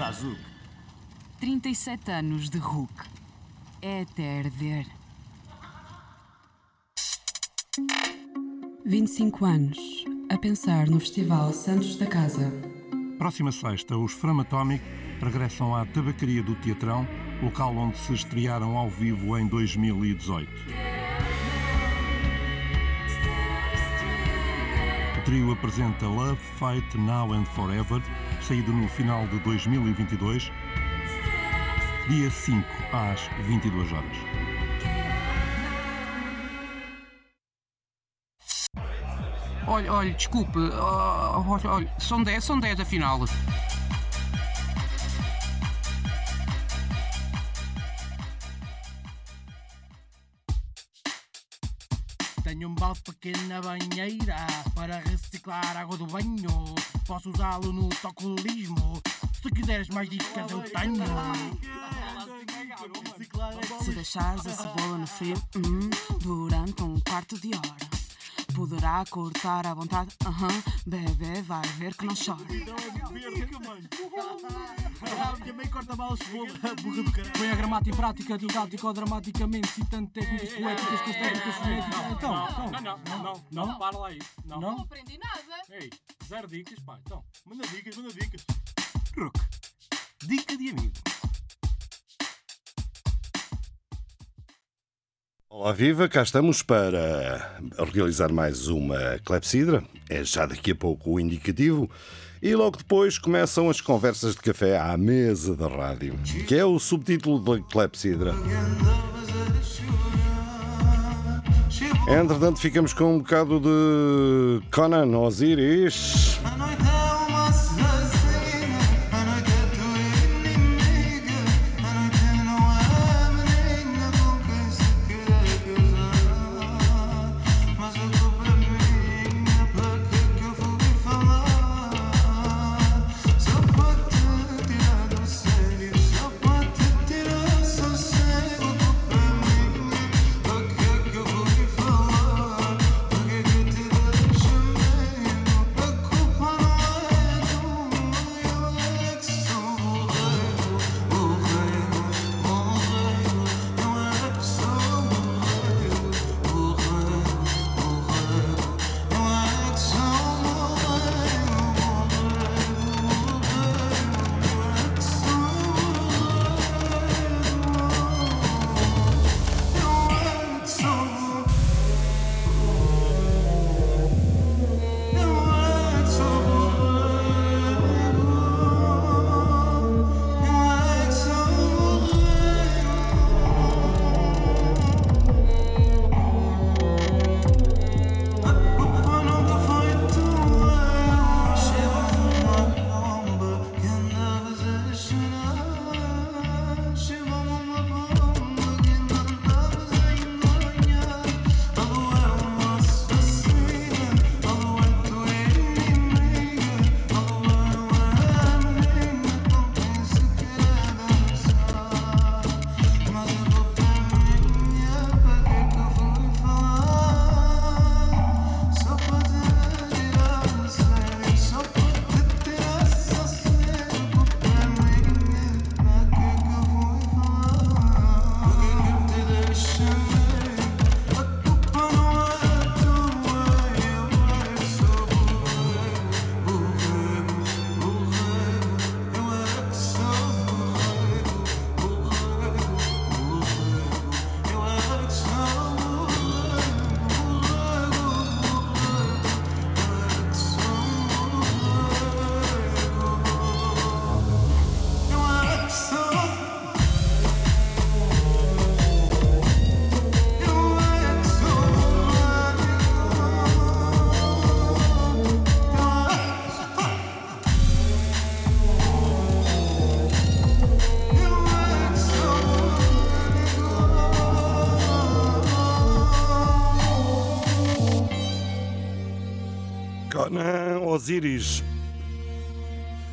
Sazuk. 37 anos de Hulk. É até arder. 25 anos. A pensar no Festival Santos da Casa. Próxima sexta, os Framatómic regressam à Tabacaria do Teatrão, local onde se estrearam ao vivo em 2018. O trio apresenta Love, Fight, Now and Forever, saído no final de 2022, dia 5 às 22 horas. Olha, olha, desculpe. ah, olha, olha, são 10, são 10 afinal. Tenho um balde pequeno na banheira para reciclar água do banho. Posso usá-lo no tocolismo. Se quiseres mais dicas, eu tenho. Se deixares a cebola no frio hum, durante um quarto de hora, poderá cortar à vontade. Aham, bebê vai ver que não chora. Minha mãe corta mal os fogos. Burra do caralho. Põe a gramática em prática, didático dramaticamente, citando técnicas poéticas, estéticas, fonéticas. Então, então. Não, não, não, não, não, para lá isso. Não. Não? aprendi nada. Ei, zero dicas, pá. Então, Manda dicas, manda dicas. Rook. Dica de amigo. Olá, viva! Cá estamos para realizar mais uma clepsidra. É já daqui a pouco o indicativo. E logo depois começam as conversas de café à mesa da rádio, que é o subtítulo da clepsidra. Entretanto, ficamos com um bocado de Conan Osiris.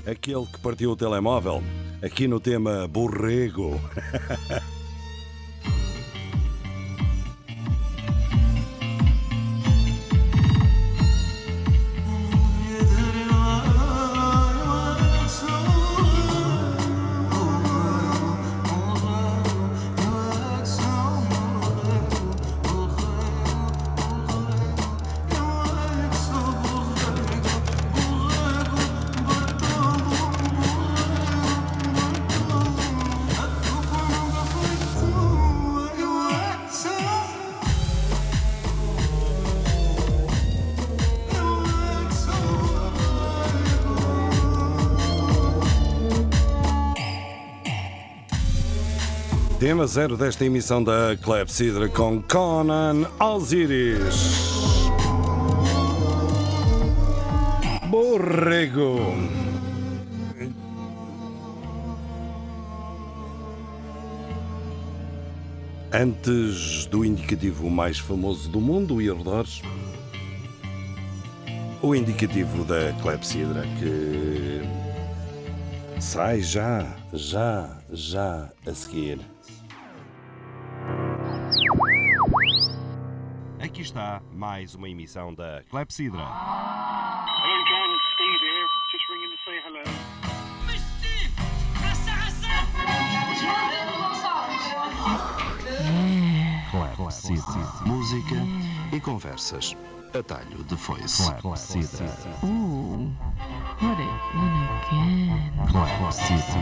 Aquele que partiu o telemóvel, aqui no tema Borrego. Tema zero desta emissão da Clepsidra com Conan Osiris. Borrego. Antes do indicativo mais famoso do mundo e arredores, o indicativo da Clepsidra que sai já, já, já a seguir. Está mais uma emissão da Clepsidra. Clepsidra. Música e conversas. Atalho de foice. Clepsidra. Ooh, put it in again. Clepsidra.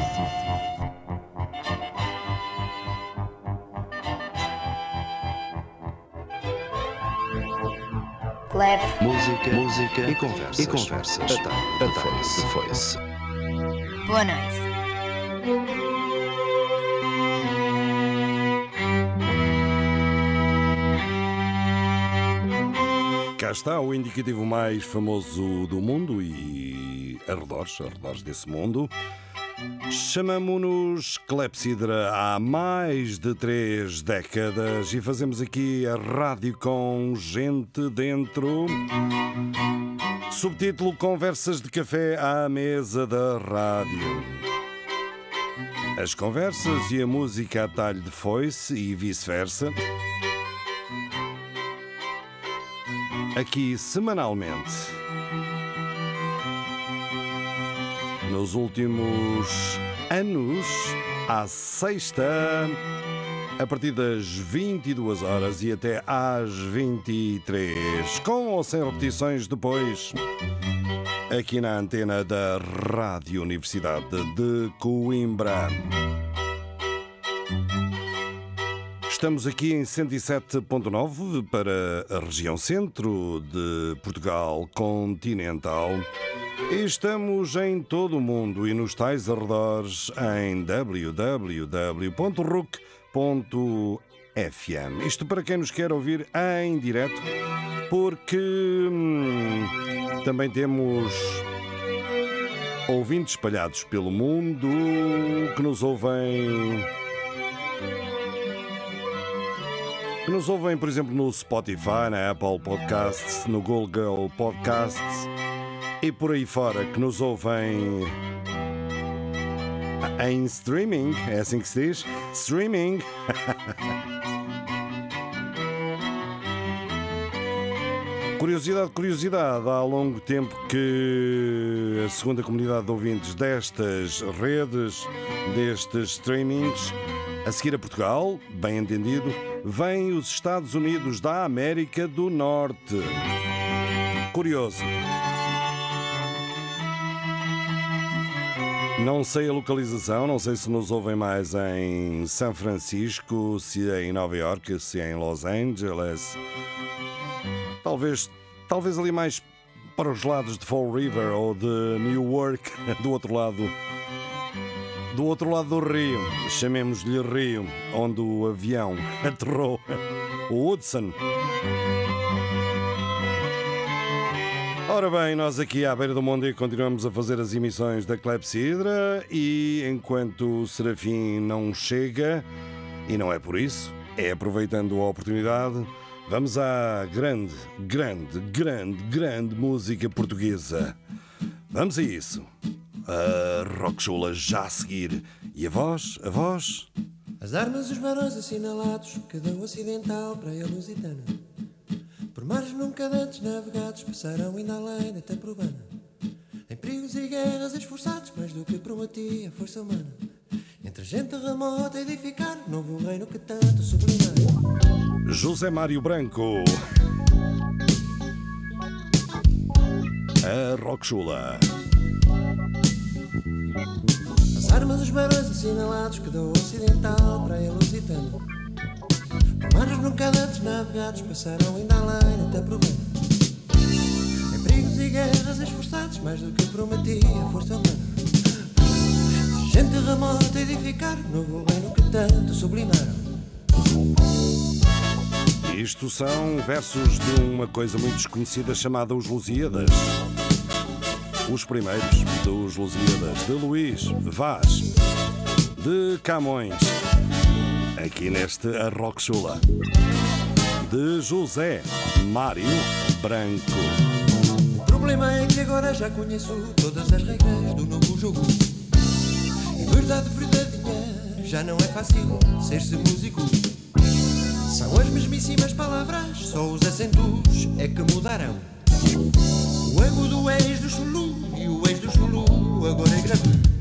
Clap. Música, música e conversas. E conversas. Atalho de foice. De foice. Boa noite. Cá está o indicativo mais famoso do mundo e arredores, arredores desse mundo. Chamamo-nos Clepsidra há mais de três décadas e fazemos aqui a rádio com gente dentro. Subtítulo Conversas de Café à Mesa da Rádio. As conversas e a música a talho de foice e vice-versa. Aqui semanalmente. Nos últimos anos, à sexta, a partir das 22 horas e até às 23, com ou sem repetições depois, aqui na antena da Rádio Universidade de Coimbra. Estamos aqui em 107.9 para a região centro de Portugal continental. Estamos em todo o mundo e nos tais arredores em www.ruc.fm. Isto para quem nos quer ouvir em direto, porque hum, também temos ouvintes espalhados pelo mundo que nos ouvem que nos ouvem, por exemplo, no Spotify, na Apple Podcasts, no Google Podcasts e por aí fora, que nos ouvem em streaming, é assim que se diz? Streaming. Curiosidade, curiosidade, há longo tempo que a segunda comunidade de ouvintes destas redes, destes streamings, a seguir a Portugal, bem entendido, vem os Estados Unidos da América do Norte. Curioso. Não sei a localização, não sei se nos ouvem mais em São Francisco, se é em Nova York, se é em Los Angeles. Talvez, talvez ali mais para os lados de Fall River ou de Newark, do outro lado do outro lado do rio, chamemos-lhe Rio, onde o avião aterrou, o Hudson. Ora bem, nós aqui à beira do mundo continuamos a fazer as emissões da Clepsidra e enquanto o Serafim não chega, e não é por isso, é aproveitando a oportunidade, vamos à grande, grande, grande, grande música portuguesa. Vamos a isso. A Rockchula já a seguir. E a voz? A voz? As armas dos barões assinalados, cada um ocidental para a lusitana. Por mares nunca antes navegados, passaram ainda além da tempo urbana. Em perigos e guerras esforçados, mais do que prometia a força humana. Entre gente remota edificar, novo reino que tanto sublimar. José Mário Branco. A Rockchula. As armas dos barões assinalados, cada um ocidental para a lusitana. Por mares nunca antes navegados, passaram ainda além tempo urbana. Em perigos e guerras esforçados, mais do que prometia força humana. Gente remota edificar novo reino que tanto sublimaram. Isto são versos de uma coisa muito desconhecida chamada Os Lusíadas. Os primeiros dos Lusíadas, de Luís Vaz, de Camões, aqui neste Arroxula, de José Mário Branco. O problema é que agora já conheço todas as regras do novo jogo. E verdade verdadeira, já não é fácil ser-se músico. São as mesmíssimas palavras, só os acentos é que mudaram. O agudo é ex do chulu e o ex do chulu agora é grave.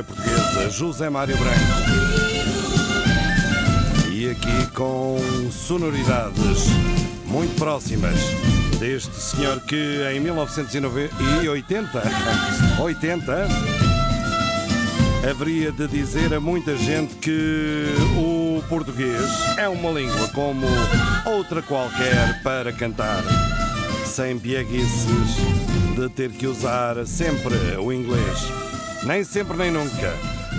Música portuguesa, José Mário Branco. E aqui com sonoridades muito próximas deste senhor que em 1980, 80, haveria de dizer a muita gente que o português é uma língua como outra qualquer para cantar, sem pieguices de ter que usar sempre o inglês. Nem sempre nem nunca.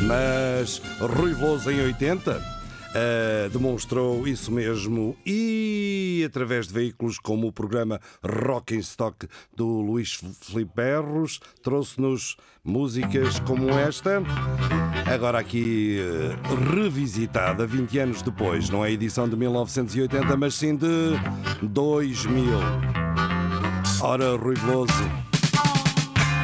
Mas Rui Veloso em 80 Uh, demonstrou isso mesmo e através de veículos como o programa Rock in Stock do Luís Filipe Berros trouxe-nos músicas como esta agora aqui uh, revisitada 20 anos depois não é edição de 1980 mas sim de 2000 Ora Rui Veloso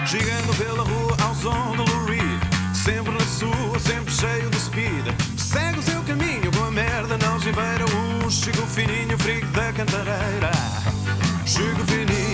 Chegando pela rua som do Reed Sempre na sua, sempre cheio de speed. Segue o seu caminho com a merda na algibeira Um chico fininho, frigo da cantareira. Chico fininho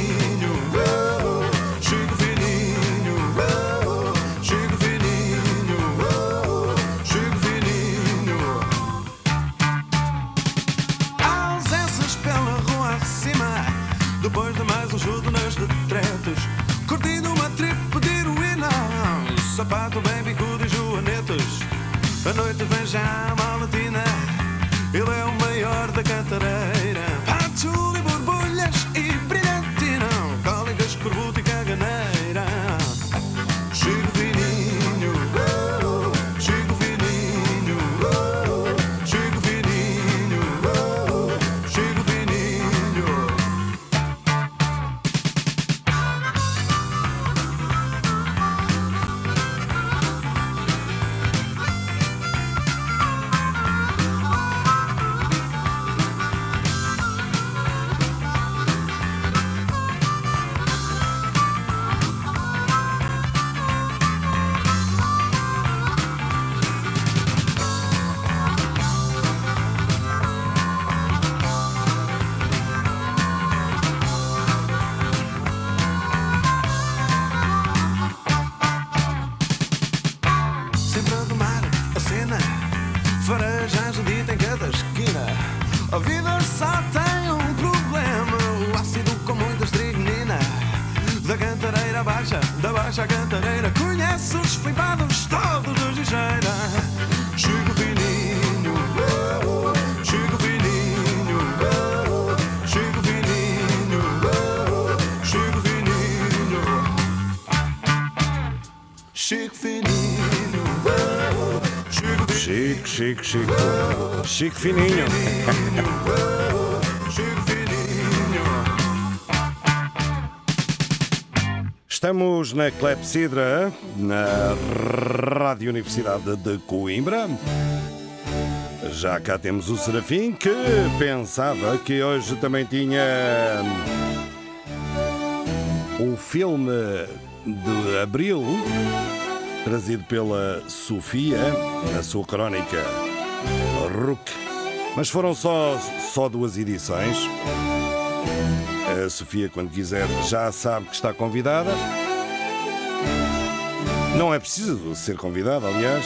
Sapato bem bicudo e joanetas A noite vem já malatina Ele é o maior da cantareira. Pato Chico, Chico, fininho. Estamos na Clepsidra, na Rádio Universidade de Coimbra. Já cá temos o Serafim que pensava que hoje também tinha o filme de Abril, trazido pela Sofia, na sua crónica Rook. Mas foram só, só duas edições. A Sofia, quando quiser, já sabe que está convidada. Não é preciso ser convidada, aliás.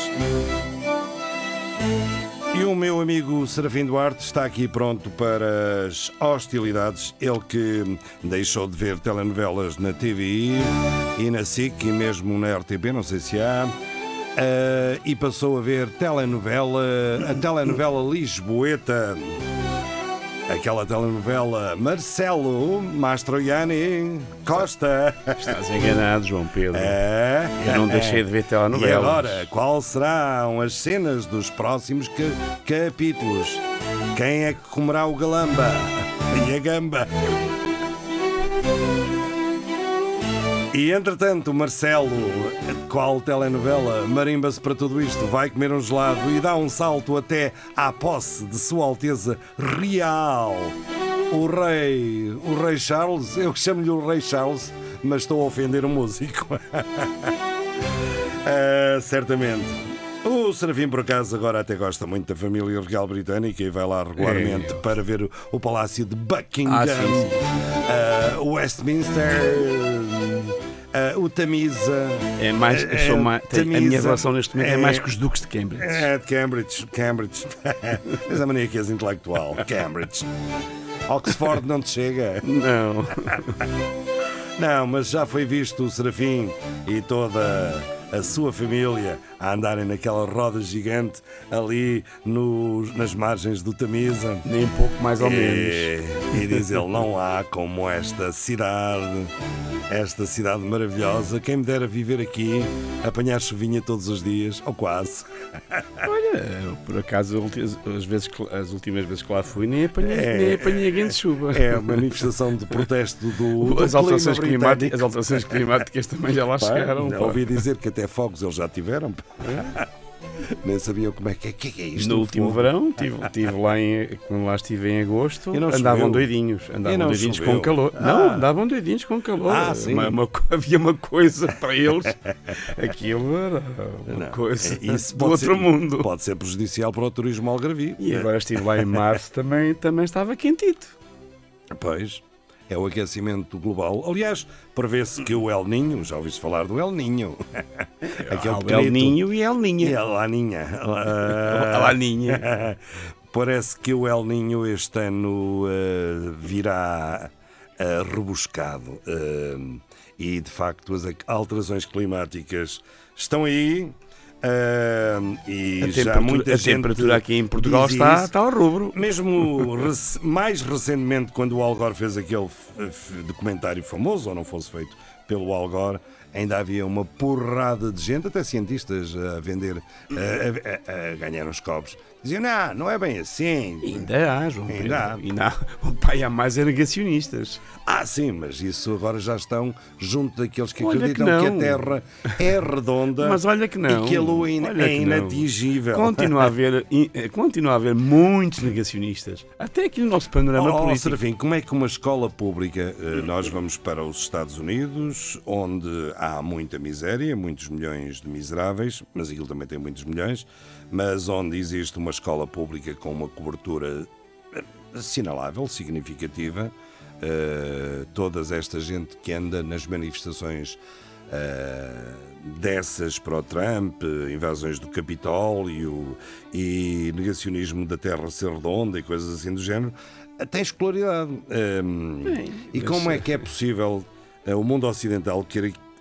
E o meu amigo Serafim Duarte está aqui pronto para as hostilidades. Ele que deixou de ver telenovelas na TVI e na SIC e mesmo na RTP, não sei se há. Ah, e passou a ver telenovela, a telenovela Lisboeta. Aquela telenovela Marcelo Mastroianni Costa. Estás enganado, João Pedro. É. Eu não deixei de ver telenovelas. E agora, qual serão as cenas dos próximos ca- capítulos? Quem é que comerá o galamba e a gamba? E entretanto, Marcelo, qual telenovela, marimba-se para tudo isto, vai comer um gelado e dá um salto até à posse de Sua Alteza Real. O rei, o rei Charles, eu chamo-lhe o rei Charles, mas estou a ofender o músico. Ah, certamente. O Serafim, por acaso, agora até gosta muito da família real britânica e vai lá regularmente para ver o, o Palácio de Buckingham, Ah, sim, sim. ah, Westminster, Ah, o Tamisa. É mais, sou Ah, mais- tem- a minha Tamisa relação neste momento é mais com os duques de Cambridge. É, de Cambridge. Cambridge. Mas a mania que és intelectual. Cambridge. Oxford não te chega? Não. Não, mas já foi visto o Serafim e toda a sua família a andarem naquela roda gigante ali nos- nas margens do Tamisa. Nem pouco mais ou E- menos. E diz ele: não há como esta cidade, esta cidade maravilhosa. Quem me dera viver aqui, apanhar chuvinha todos os dias, ou quase. Olha, por acaso, as, vezes as últimas vezes que lá fui, nem apanhei, É. nem apanhei a grande chuva. É a manifestação de protesto do, do as, alterações climáticas, as alterações climáticas também já lá Pá, chegaram. ouvi dizer que até fogos eles já tiveram. Nem sabiam como é que é, que é isto. No último fogo. verão, tive, tive lá em, quando lá estive em agosto, E andavam choveu? doidinhos. Andavam doidinhos choveu? com calor. Ah. Não, andavam doidinhos com calor. Ah, sim. Uma- uma havia uma coisa para eles. Aquilo era uma Não, coisa é- isso do outro ser- mundo. Pode ser prejudicial para o turismo algarvio. E agora estive lá em março também, também estava quentito. Pois, é o aquecimento global. Aliás, prevê-se que o El Ninho, já ouviste falar do El Ninho? Aquele El. Ninho e El Ninha. E a Laninha. A Laninha. Parece que o El Ninho este ano eh, virá eh, rebuscado. eh, e, de facto, as alterações climáticas estão aí. Eh, e A já temperatura- muita a gente temperatura aqui em Portugal está- isso. está ao rubro. Mesmo rec- mais recentemente, quando o Al Gore fez aquele documentário famoso, ou não fosse feito pelo Al Gore, ainda havia uma porrada de gente, até cientistas, a vender, a, a- a ganhar uns copos. Diziam, não, não é bem assim. Ainda há, João Ainda há. Ainda há. O pai há mais é negacionistas. Ah, sim, mas isso agora já estão junto daqueles que Olha acreditam que que, a Terra é redonda Mas olha que não. e que a Lua in- Olha é inatingível. Continua a haver, eh, continua a haver muitos negacionistas. Até aqui no nosso panorama Oh, político. Serafim, como é que uma escola pública, eh, nós vamos para os Estados Unidos, onde há muita miséria, muitos milhões de miseráveis, mas aquilo também tem muitos milhões, mas onde existe uma escola pública com uma cobertura eh, assinalável, significativa, eh, toda esta gente que anda nas manifestações eh, dessas para o Trump, invasões do Capitólio e negacionismo da Terra ser redonda e coisas assim do género, eh, tem escolaridade. Ehm, Bem, e como é que é possível eh, o mundo ocidental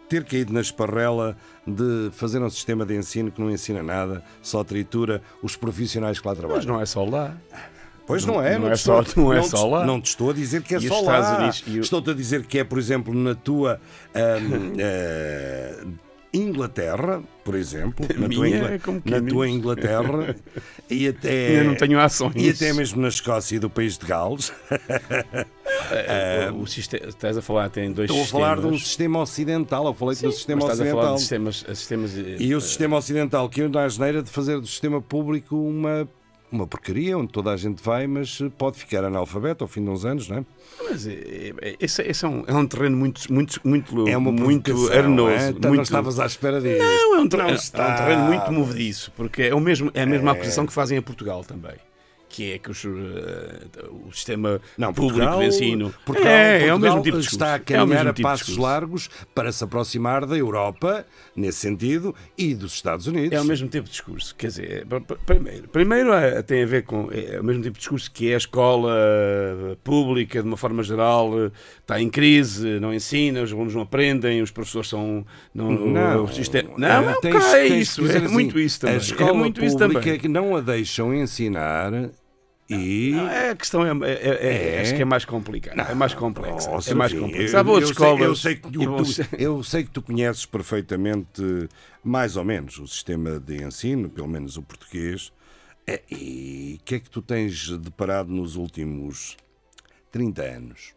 ter, caído na esparrela de fazer um sistema de ensino que não ensina nada, só tritura os profissionais que lá trabalham? Mas não é só lá. Pois não é, Não te é só- estou- não é só lá. Não te estou a dizer que é E só lá. Unidos Estou-te a dizer que é, por exemplo, na tua eh, Inglaterra, por exemplo, na, tua, Ingla- é na quem tua. Inglaterra e até Ainda não tenho ações. e até mesmo na Escócia e do país de Gales. Eh, o sistema, estás a falar, tem dois Estou a sistemas. falar de um sistema ocidental. Eu falei do sistema estás a falar ocidental. de sistemas, eh, sistemas eh, E o sistema ocidental que eu na asneira de fazer do sistema público uma, uma porcaria, onde toda a gente vai, mas pode ficar analfabeto ao fim de uns anos, não é? Mas é, é- esse, esse é, um, é um terreno muito, muito, muito, É uma muito provocação, arenoso. é? Então muito... não estavas à espera disso. Não, é um, ter- Não é- é um terreno muito movediço, porque é, o mesmo, é a mesma É. acusação que fazem a Portugal também. Que é que os, eh, o sistema Não, público Portugal, de ensino Portugal, é, é o Portugal mesmo tipo de discurso. está a é caminhar a tipo de passos largos para se aproximar da Europa, nesse sentido, e dos Estados Unidos. É o mesmo tipo de discurso. Quer dizer, pr- primeiro, primeiro é- tem a ver com. É o mesmo tipo de discurso que é a escola eh, pública, de uma forma geral, eh, está em crise, não ensina, os alunos não aprendem, os professores são. Não, Não, o sistema, não, não, tens- é isso. É assim, muito isso também. A escola é muito isso pública também. que não a deixam ensinar e. Não, é, a questão é, é- é- É? acho que é mais complicada. é mais complexa. É mais complexa. eu- eu sei- escolas. eu sei que tu- eu sei que tu conheces perfeitamente, mais ou menos, o sistema de ensino, pelo menos o português. É, E o que é que tu tens deparado nos últimos 30 anos?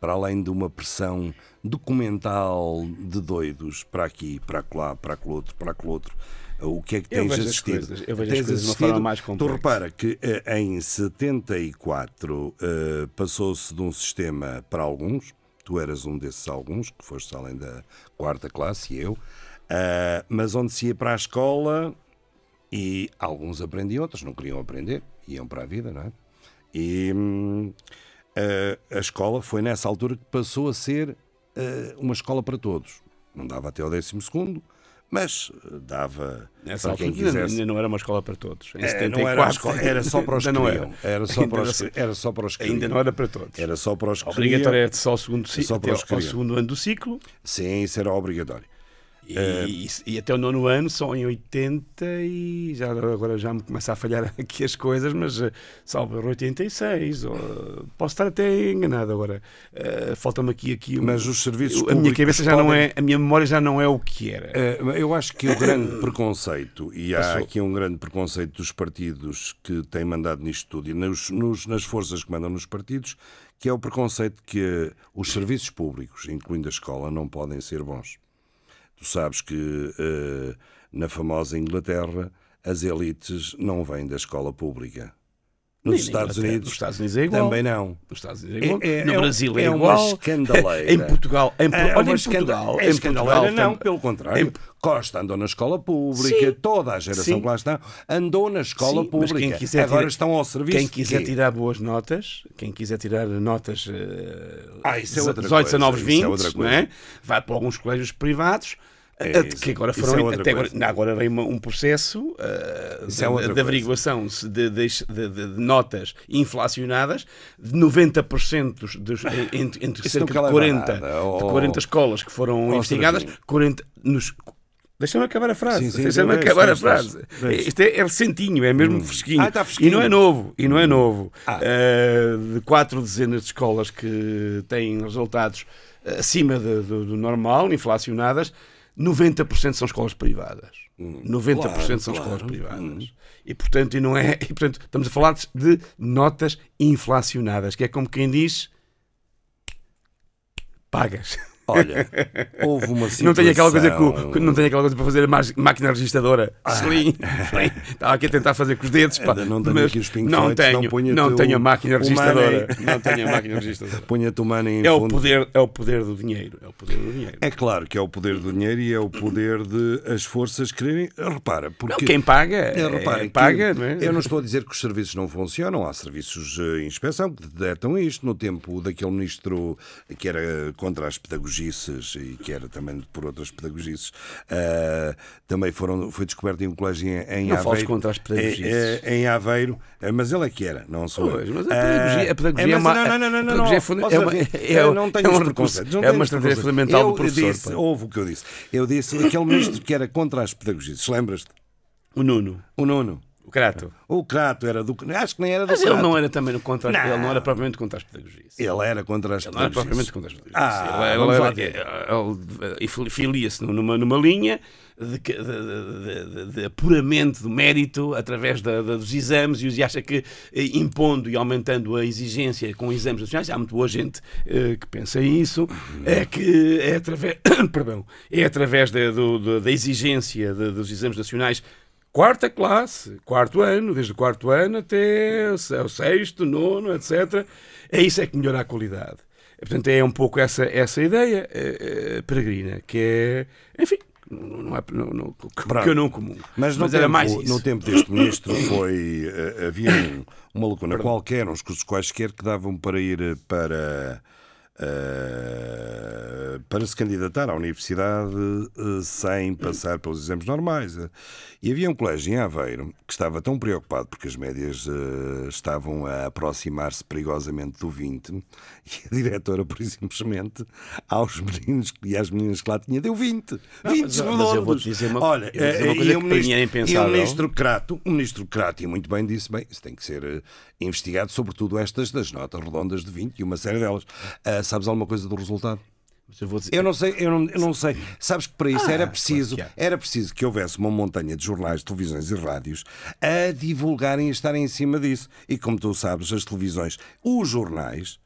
Para além de uma pressão documental de doidos para aqui, para lá, para aquele outro, para aquele outro, o que é que tens as assistido? coisas- eu vejo as Tens coisas de uma assistido- forma mais Tu complexa. repara que eh, em 74 eh, passou-se de um sistema para alguns, tu eras um desses alguns, que foste além da quarta classe e eu, ah, mas onde se ia para a escola e alguns aprendiam, outros não queriam aprender, iam para a vida, não é? E hum, a, a escola foi nessa altura que passou a ser eh, uma escola para todos. Não dava até ao 12 segundo, mas eh, dava Nessa para quem quisesse. ainda não era uma escola para todos. Em É, 74, não era, escola- era só para os que queriam. Era só para os, era só para os que Ainda não era para todos. Era só para os que Obrigatório era só ao segundo, ci- Só para os que ao segundo ano do ciclo. Sim, isso era obrigatório. E, Eh, e- e até o nono ano, só em 80 e já, agora já me começa a falhar aqui as coisas, mas eh, salvo erro, 86, ou, posso estar até enganado agora. Eh, Falta-me aqui, aqui o- Mas os serviços a minha cabeça já não podem- é, a minha memória já não é o que era. Eh, Eu acho que o grande preconceito, e há Passou. aqui um grande preconceito dos partidos que têm mandado nisto tudo, e nos, nos- nas forças que mandam nos partidos, que é o preconceito que os serviços públicos, incluindo a escola, não podem ser bons. Tu sabes que eh, na famosa Inglaterra as elites não vêm da escola pública. Nos Nem Estados Unidos, nos Estados Unidos é igual. também não. Nos Estados Unidos é igual. É- é- no é Brasil é, é uma igual. escandaleira. Em Portugal, em, É olha, uma em Portugal, é em Portugal não, pelo contrário. em- Costa andou na escola pública, Sim. toda a geração Sim. que lá está andou na escola Sim, pública. Agora tirar- estão ao serviço. Quem quiser quê? tirar boas notas, quem quiser tirar notas eh, Ah, isso é outra 18, coisa, 19, isso é 20, outra não coisa. é? vai para alguns colégios privados. É eh, que agora isso foram é até agora, não, agora vem um processo eh, Isso de, é de averiguação de, de- de- notas inflacionadas de 90% dos, dos, entre, entre cerca de leva a 40, nada, de oh. 40 escolas que foram Oh, investigadas, Serafim. 40 nos Deixa-me acabar a frase. Deixa-me deixa, acabar a frase. deixa, deixa. Isto é, é recentinho, é mesmo fresquinho. Ah, está fresquinho. E não é novo. E não é novo. Ah. Uh, de quatro dezenas de escolas que têm resultados acima de- do, do normal, inflacionadas, 90% são escolas privadas. 90% Hum, claro, são claro. escolas privadas. E portanto, e não é, e, portanto, estamos a falar de notas inflacionadas, que é como quem diz pagas. Olha, houve uma Não tenho aquela coisa situação- com, não tenho aquela coisa para fazer a máquina registradora. Ah. Slim, slim. Estava aqui a tentar fazer com os dedos. Pá, Ainda não tenho aqui os Pink não Floyd, senão tenho, não o- tenho a máquina o registradora. Não tenho a máquina registradora. Punha-te o money em É o fundo. poder, é o poder do dinheiro. É o poder do dinheiro. É claro que é o poder do dinheiro e é o poder de as forças quererem. Repara, porque. Não, quem paga, É, repara, é, paga, não é? Eu não estou a dizer que os serviços não funcionam, há serviços em inspeção que detectam isto. No tempo daquele ministro que era contra as pedagogices e que era também por outras pedagogices, eh, também foram, foi descoberto em um colégio em, em Não Aveiro. contra as pedagogices. Eh, eh, Em, Aveiro, eh, mas ele é que era, não sou Pois, eu. mas a pedagogia- Eh, a pedagogia é, é uma- não, não, não, não, não, pedagogia é funda- é uma- é- eu não tenho é um recurso- não é uma estratégia fundamental eu do professor, Disse, houve o que eu disse. Eu disse aquele ministro que era contra as pedagogices, lembras-te? O Nuno. O Nuno. O Crato. O Crato era do. Acho que nem era do Mas ele Crato. não era também contra, Não. ele não era propriamente contra as pedagogias. Ele era contra as Ele não era pedagogices. propriamente contra as pedagogias. Ah, ele, ele, ele, ele, ele filia-se numa, numa linha de, de, de- de- apuramento do mérito através da- da- dos exames e e acha que eh, impondo e aumentando a exigência com exames nacionais, há muito boa gente eh, que pensa isso, é que é através, perdão, é através da, do- da exigência dos exames nacionais quarta classe, quarto ano, desde o quarto ano até o se- o sexto, nono, etc. É isso é que melhora a qualidade. Portanto, é um pouco essa, essa ideia eh, eh, peregrina, que é, enfim, não, é não, não, que eu não comum. Mas, no, era tempo, mais isso. no tempo deste ministro foi, eh, havia um- uma lacuna qualquer, uns cursos quaisquer que davam para ir para, eh, para se candidatar à universidade eh, sem passar pelos exames normais. E havia um colégio em Aveiro que estava tão preocupado porque as médias eh, estavam a aproximar-se perigosamente do 20 e a diretora, por simplesmente, aos meninos e às meninas que lá tinha, deu 20. 20 Não, mas- mas eu redondos. vou-te dizer uma- Olha, eu dizer uma eh, coisa e o ministro- é E o ministro Crato, o ministro Crato, e muito bem disse, bem, isso tem que ser eh, investigado, sobretudo estas das notas redondas de 20 e uma série delas. Ah, sabes alguma coisa do resultado? Eu dizer- Eu não sei, eu não, eu não sei. Sabes que para isso Ah, era claro preciso, que há. era preciso que houvesse uma montanha de jornais, televisões e rádios a divulgarem e estarem em cima disso. E como tu sabes, as televisões, os jornais,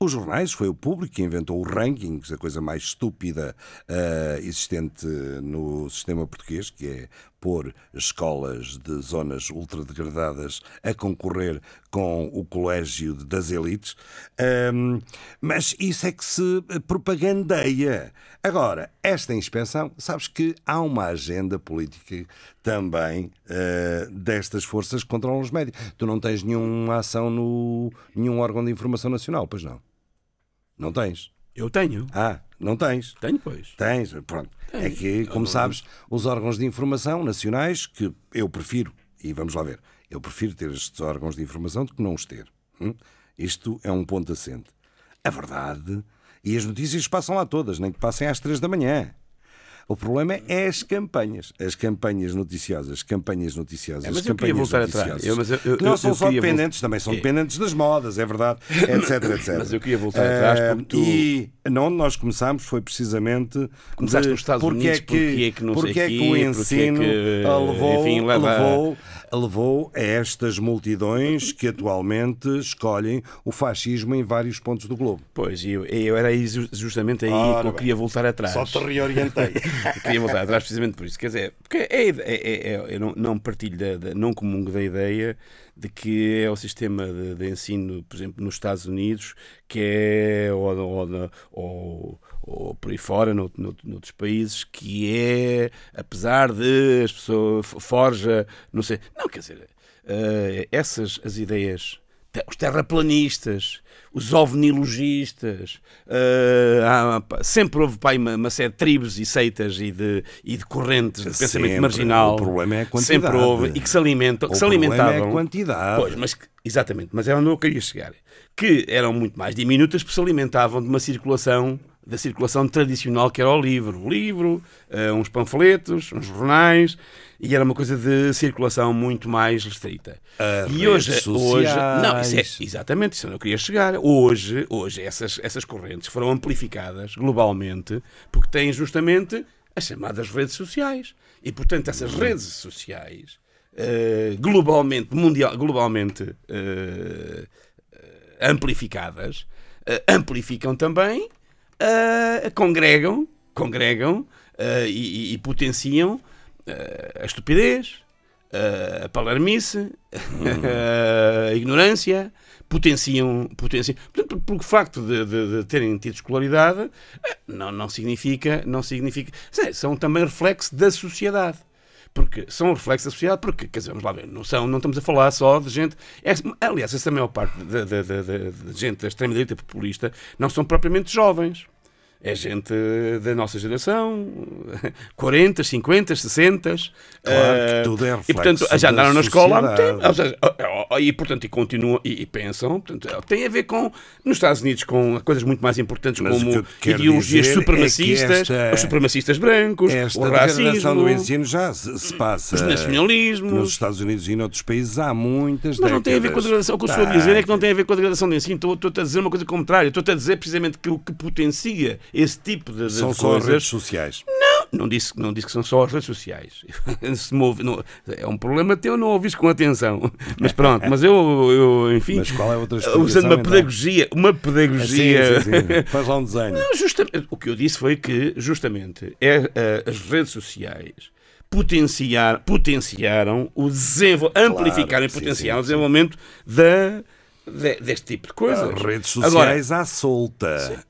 os jornais foi o público que inventou os rankings, a coisa mais estúpida ah, existente no sistema português, que é pôr escolas de zonas ultradegradadas a concorrer com o colégio das elites. Ahm, mas isso é que se propagandeia. Agora, esta inspeção, sabes que há uma agenda política também ah, destas forças que controlam os médios. Tu não tens nenhuma ação no nenhum órgão de informação nacional, pois não? Não tens? Eu tenho. Ah, Não tens? Tenho, pois. Tens, pronto. Tenho. É que, como sabes, os órgãos de informação nacionais, que eu prefiro, e vamos lá ver, eu prefiro ter estes órgãos de informação do que não os ter. hum? Isto é um ponto assente. A verdade, e as notícias passam lá todas, nem que passem às três da manhã. O problema é as campanhas, as campanhas noticiosas, as campanhas noticiosas, É, mas as eu queria campanhas voltar atrás. noticiosas, Eu- eu- eu- que não são só dependentes, também são É. dependentes das modas, é verdade, etc, etc. Mas eu queria voltar atrás Eh, porque tu- E onde nós começámos foi precisamente Começaste nos Estados porque Unidos, é que, porque é que não sei porque é que o porque é ensino que, ah, levou, enfim, leva- levou, levou a estas multidões que atualmente escolhem o fascismo em vários pontos do globo. Pois, e eu, eu era aí ju- justamente aí Ora que eu queria voltar atrás. Só te reorientei. Queria voltar atrás precisamente por isso. Quer dizer, porque é, é- é- é- eu não, não partilho, da, da- não comungo da ideia de que é o sistema de, de ensino, por exemplo, nos Estados Unidos, que é, ou, ou, ou- ou por aí fora, no, no, noutros países, que é, apesar de as pessoas forja, não sei, não, quer dizer, eh, essas as ideias os terraplanistas, os ovnilogistas, eh, há- sempre houve pá, aí uma, uma série de tribos e seitas e de, e de correntes de pensamento Sempre. marginal. O problema é a quantidade. Sempre houve e que se alimentam, que O se problema é a alimentavam. quantidade. Pois, mas que- exatamente, mas é onde eu queria chegar. Que eram muito mais diminutas porque se alimentavam de uma circulação da circulação tradicional que era o livro. O livro, eh, uns panfletos, uns jornais, e era uma coisa de circulação muito mais restrita. As e hoje, hoje não, isso é, exatamente isso eu queria chegar. Hoje, hoje essas, essas correntes foram amplificadas globalmente porque têm justamente as chamadas redes sociais. E, portanto, essas redes sociais, eh, globalmente, mundial, globalmente eh, amplificadas, amplificam também, eh, congregam, congregam eh, e, e- potenciam eh, a estupidez, a palermice, a ignorância, potenciam, potenciam. Portanto, por, por facto de, de- de terem tido escolaridade, não, não significa, não significa, Sei, são também reflexo da sociedade. Porque são reflexo da sociedade, porque, quer dizer, vamos lá ver, não, são, não estamos a falar só de gente. é- aliás, essa maior parte de- de gente da extrema-direita populista não são propriamente jovens. É gente da nossa geração, 40, 50, 60. Claro que eh, tudo é E portanto reflexo já andaram da na escola há muito tempo. Ou seja, e portanto e continuam e, e pensam. Portanto, tem a ver com, nos Estados Unidos, com coisas muito mais importantes Mas que como quero ideologias é que supremacistas, esta- os supremacistas brancos, Esta o degradação racismo. do ensino já se, se passa. Os nacionalismos. Nos Estados Unidos e noutros países há muitas Mas não tem a ver com a décadas. degradação. O que eu estou a dizer é que não tem a ver com a degradação do ensino. Estou, estou a dizer uma coisa contrária. Estou a dizer precisamente que o que potencia esse tipo de, de São só as coisas. redes sociais. Não, não disse, não disse que são só as redes sociais. Ouve- não- é um problema teu não ouviste com atenção. Mas pronto, mas eu, eu enfim. Mas qual é outra explicação, Usando uma então? pedagogia. Uma pedagogia. Sim, sim, sim. Faz lá um desenho. Não, justamente, o que eu disse foi que, justamente, é, eh, as redes sociais potenciar, potenciaram o desenvolvimento, amplificaram e sim, potenciaram sim, o desenvolvimento da, de- deste tipo de coisas. As redes Agora, sociais à solta.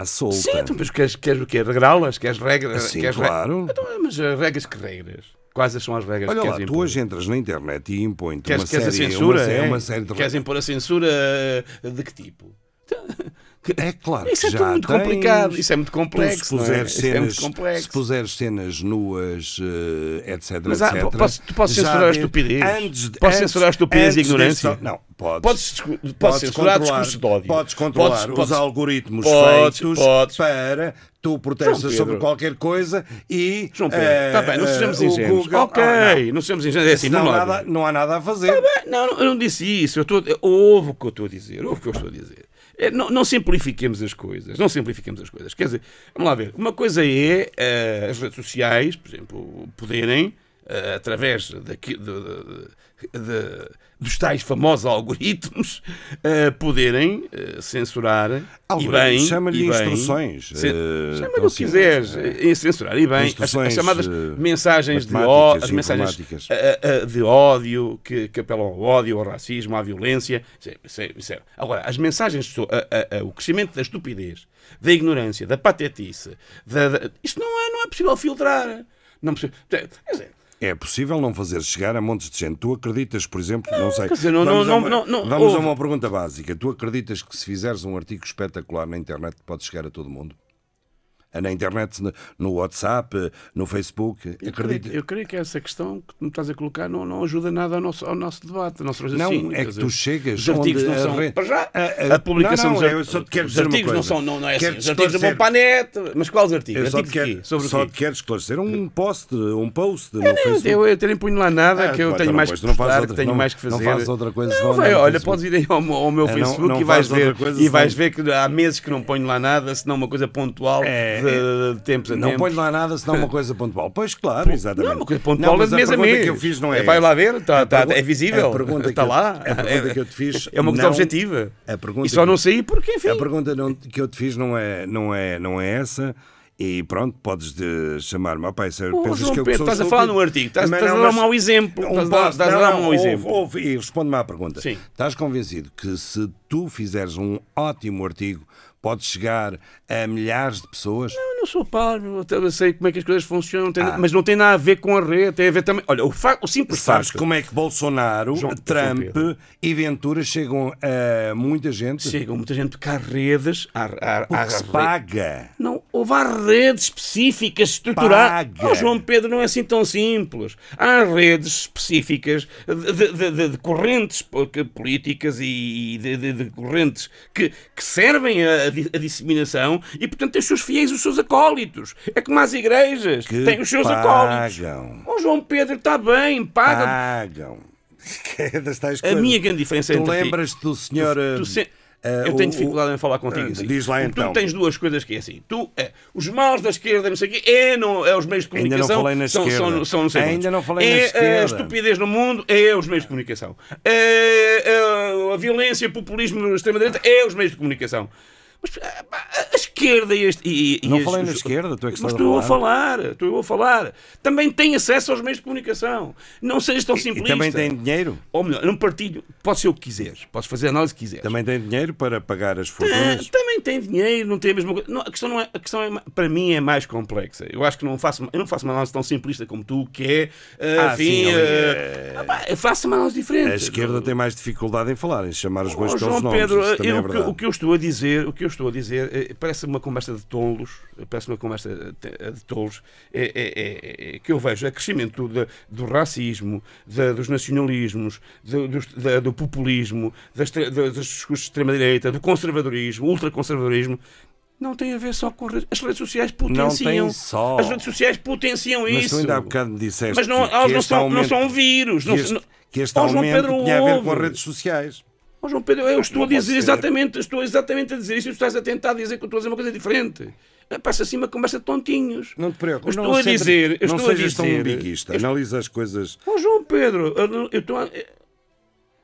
À solta. Sim, mas queres, queres o quê? Regrá-las? Queres regras? Sim, queres re- claro. Então, mas as regras que regras? Quais são as regras Olha que lá, tu impor? hoje entras na internet e impõe-te Queres, uma, queres série, a censura? uma, é? uma série de Queres impor a censura eh, de que tipo? É claro Isso que é já muito tens. complicado, isso é muito complexo, se não é? puseres é muito cenas, complexo. se puseres cenas nuas, eh, etc, Mas há- etc. posso- tu podes censurar a estupidez? Antes, Podes antes- censurar a estupidez e antes ignorância? disso- não, podes. Podes, discu- podes censurar controlar, discurso de ódio. Podes controlar Podes- os podes- algoritmos podes- feitos podes. para tu protestas sobre qualquer coisa e. João Pedro, está bem, não eh, sejamos ingênuos. Google- ok, Ah, não. sejamos ingênuos. É assim, vamos lá nada- não há nada a fazer. Não, não, eu não disse isso. Eu estou, ouve o que eu estou a dizer. Ouve o que eu estou a dizer. É, não, não simplifiquemos as coisas. Não simplifiquemos as coisas. Quer dizer, vamos lá ver. Uma coisa é eh, as redes sociais, por exemplo, poderem, eh, através daqui, de- de- de- dos tais famosos algoritmos, eh, poderem eh, censurar e Algoritmos, bem. chama-lhe e bem- instruções, Cen- eh, Chama-lhe então, o que quiseres. eh, censurar e bem. As, as chamadas eh, mensagens de ódio, as e mensagens eh, eh, de ódio, que, que apelam ao ódio, ao racismo, à violência. Isso é- isso é- é- Agora, as mensagens, so- a- a- a- o crescimento da estupidez, da ignorância, da patetice, da, da- isto não é, não é possível filtrar. Não é possível. Quer dizer, É possível não fazer chegar a montes de gente. Tu acreditas, por exemplo, não, sei. quer dizer, não- vamos não- a uma, não- não- vamos a uma pergunta básica. Tu acreditas que se fizeres um artigo espetacular na internet pode chegar a todo mundo? Na internet, no- WhatsApp, no Facebook. Eu creio, Acredito. eu creio que essa questão que me estás a colocar não, não ajuda nada ao nosso, ao nosso debate, ao nosso Não, raciocínio. é que tu chegas Os artigos não são. Para já, a- publicação não, não, eu só te quero os dizer artigos não são. Não, não é assim. Os artigos não vão para a net. Mas quais artigos? Eu só te quero? Sobre só te quero esclarecer um post, um post no Eu, Facebook. eu, eu nem ponho lá nada, Ah, que eu tenho mais não que não postar, que tenho não- mais que não fazer. fazes outra coisa Não, olha, podes ir aí ao, meu- É, não- Facebook não e vais ver, e vais ver que há meses que não ponho lá nada, senão uma coisa pontual É, de, de tempos a Não tempos. ponho lá nada, senão uma coisa pontual. Pois claro, exatamente. Não, uma coisa pontual mas de mês a mês. que eu fiz não é Vai lá ver, tá- A tá- é visível, a pergunta está lá. A pergunta que eu te fiz É uma coisa não- objetiva. A pergunta E só não saí porque, enfim. A pergunta não- que eu te fiz não é, não é, não é essa. E pronto, podes de chamar-me. Oh, pai, Oh, pensas João que eu Pedro, estás a falar num artigo, estás- Mas estás a não, dar um mau exemplo, Um estás a dar- a não, não, um mau ouve, exemplo. ouve e responde-me à pergunta. Sim. Estás convencido que se tu fizeres um ótimo artigo, podes chegar a milhares de pessoas? Eu não sou parvo, até eu sei como é que as coisas funcionam, Ah. mas não tem nada a ver com a rede, tem a ver também. Olha, o, fa- o simples Sabes facto. como é que Bolsonaro, João- Trump João e Ventura chegam a muita gente? Chegam muita gente porque há redes. Há, há, Porque há se re- paga. Não, houve há redes específicas, estruturadas. Paga. Oh, João Pedro, não é assim tão simples. Há redes específicas de, de- de- de- correntes políticas e de correntes que, que servem a, a di- a disseminação e, portanto, têm os seus fiéis, os seus acólitos. É como as igrejas, Que têm os seus acólitos. pagam. Oh, João Pedro, está bem, paga. Pagam. Que é das tais A coisas. minha grande diferença Tu entre ti- lembras-te do senhor. Tu- tu se- eh, eu o- tenho o- dificuldade em falar contigo eh, assim. Diz lá Tu então. tens duas coisas que é assim. Tu, é, os maus da esquerda, não sei o quê, é, não, é os meios de Ainda não comunicação. falei na são, esquerda. São, são, não sei Ainda quantos. não falei na é, esquerda. A estupidez no mundo é os meios de comunicação. É, é, a violência, o populismo na extrema-direita é os meios de comunicação. Mas pá, a esquerda e, este, e, e Não as- falei na os- esquerda, tu é que Mas estou a falar. estou a falar. Também tem acesso aos meios de comunicação. Não sejas tão E simplista. também tem dinheiro? Ou melhor, não partilho. Pode ser o que quiseres. Podes fazer a análise que quiseres. Também tem dinheiro para pagar as fortunas? também tem dinheiro, não tem a mesma coisa. Não, a questão, não é, a questão é, para mim é mais complexa. Eu acho que não faço, eu não faço uma análise tão simplista como tu, que é, ah, Ah, enfim, sim, ali ah, é- ah, pá, faço uma análise diferente. A esquerda tem mais dificuldade em falar, em chamar os bois Oh, pelos João nomes. Pedro, Isso também eu- é o, que, o que eu estou a dizer, o que eu estou a dizer, eh, parece uma conversa de tolos, parece uma conversa de, de tolos, é, é- é- é que eu vejo é crescimento do racismo, da- dos nacionalismos, do, dos- da- do populismo, das, dos discursos de extrema-direita, do conservadorismo, ultraconservadorismo. Não tem a ver só com. As redes sociais potenciam. só. As redes sociais potenciam Mas isso. tu ainda há bocado me disseste Mas não, que, elas não, são, não aumento- são vírus. que Não, este, não- que este aumento Pedro, tinha a ver com as redes sociais. Ó João Pedro, eu estou a Não pode dizer exatamente, estou exatamente a dizer isso e tu estás a tentar dizer que eu estou a dizer uma coisa diferente. Passa assim uma conversa de tontinhos. Não te preocupes. Eu não estou a sempre- dizer, eu não estou a sejas tão dizer- umbiguista. eu estou- Analisa as coisas. Ó João Pedro, eu, eu estou a...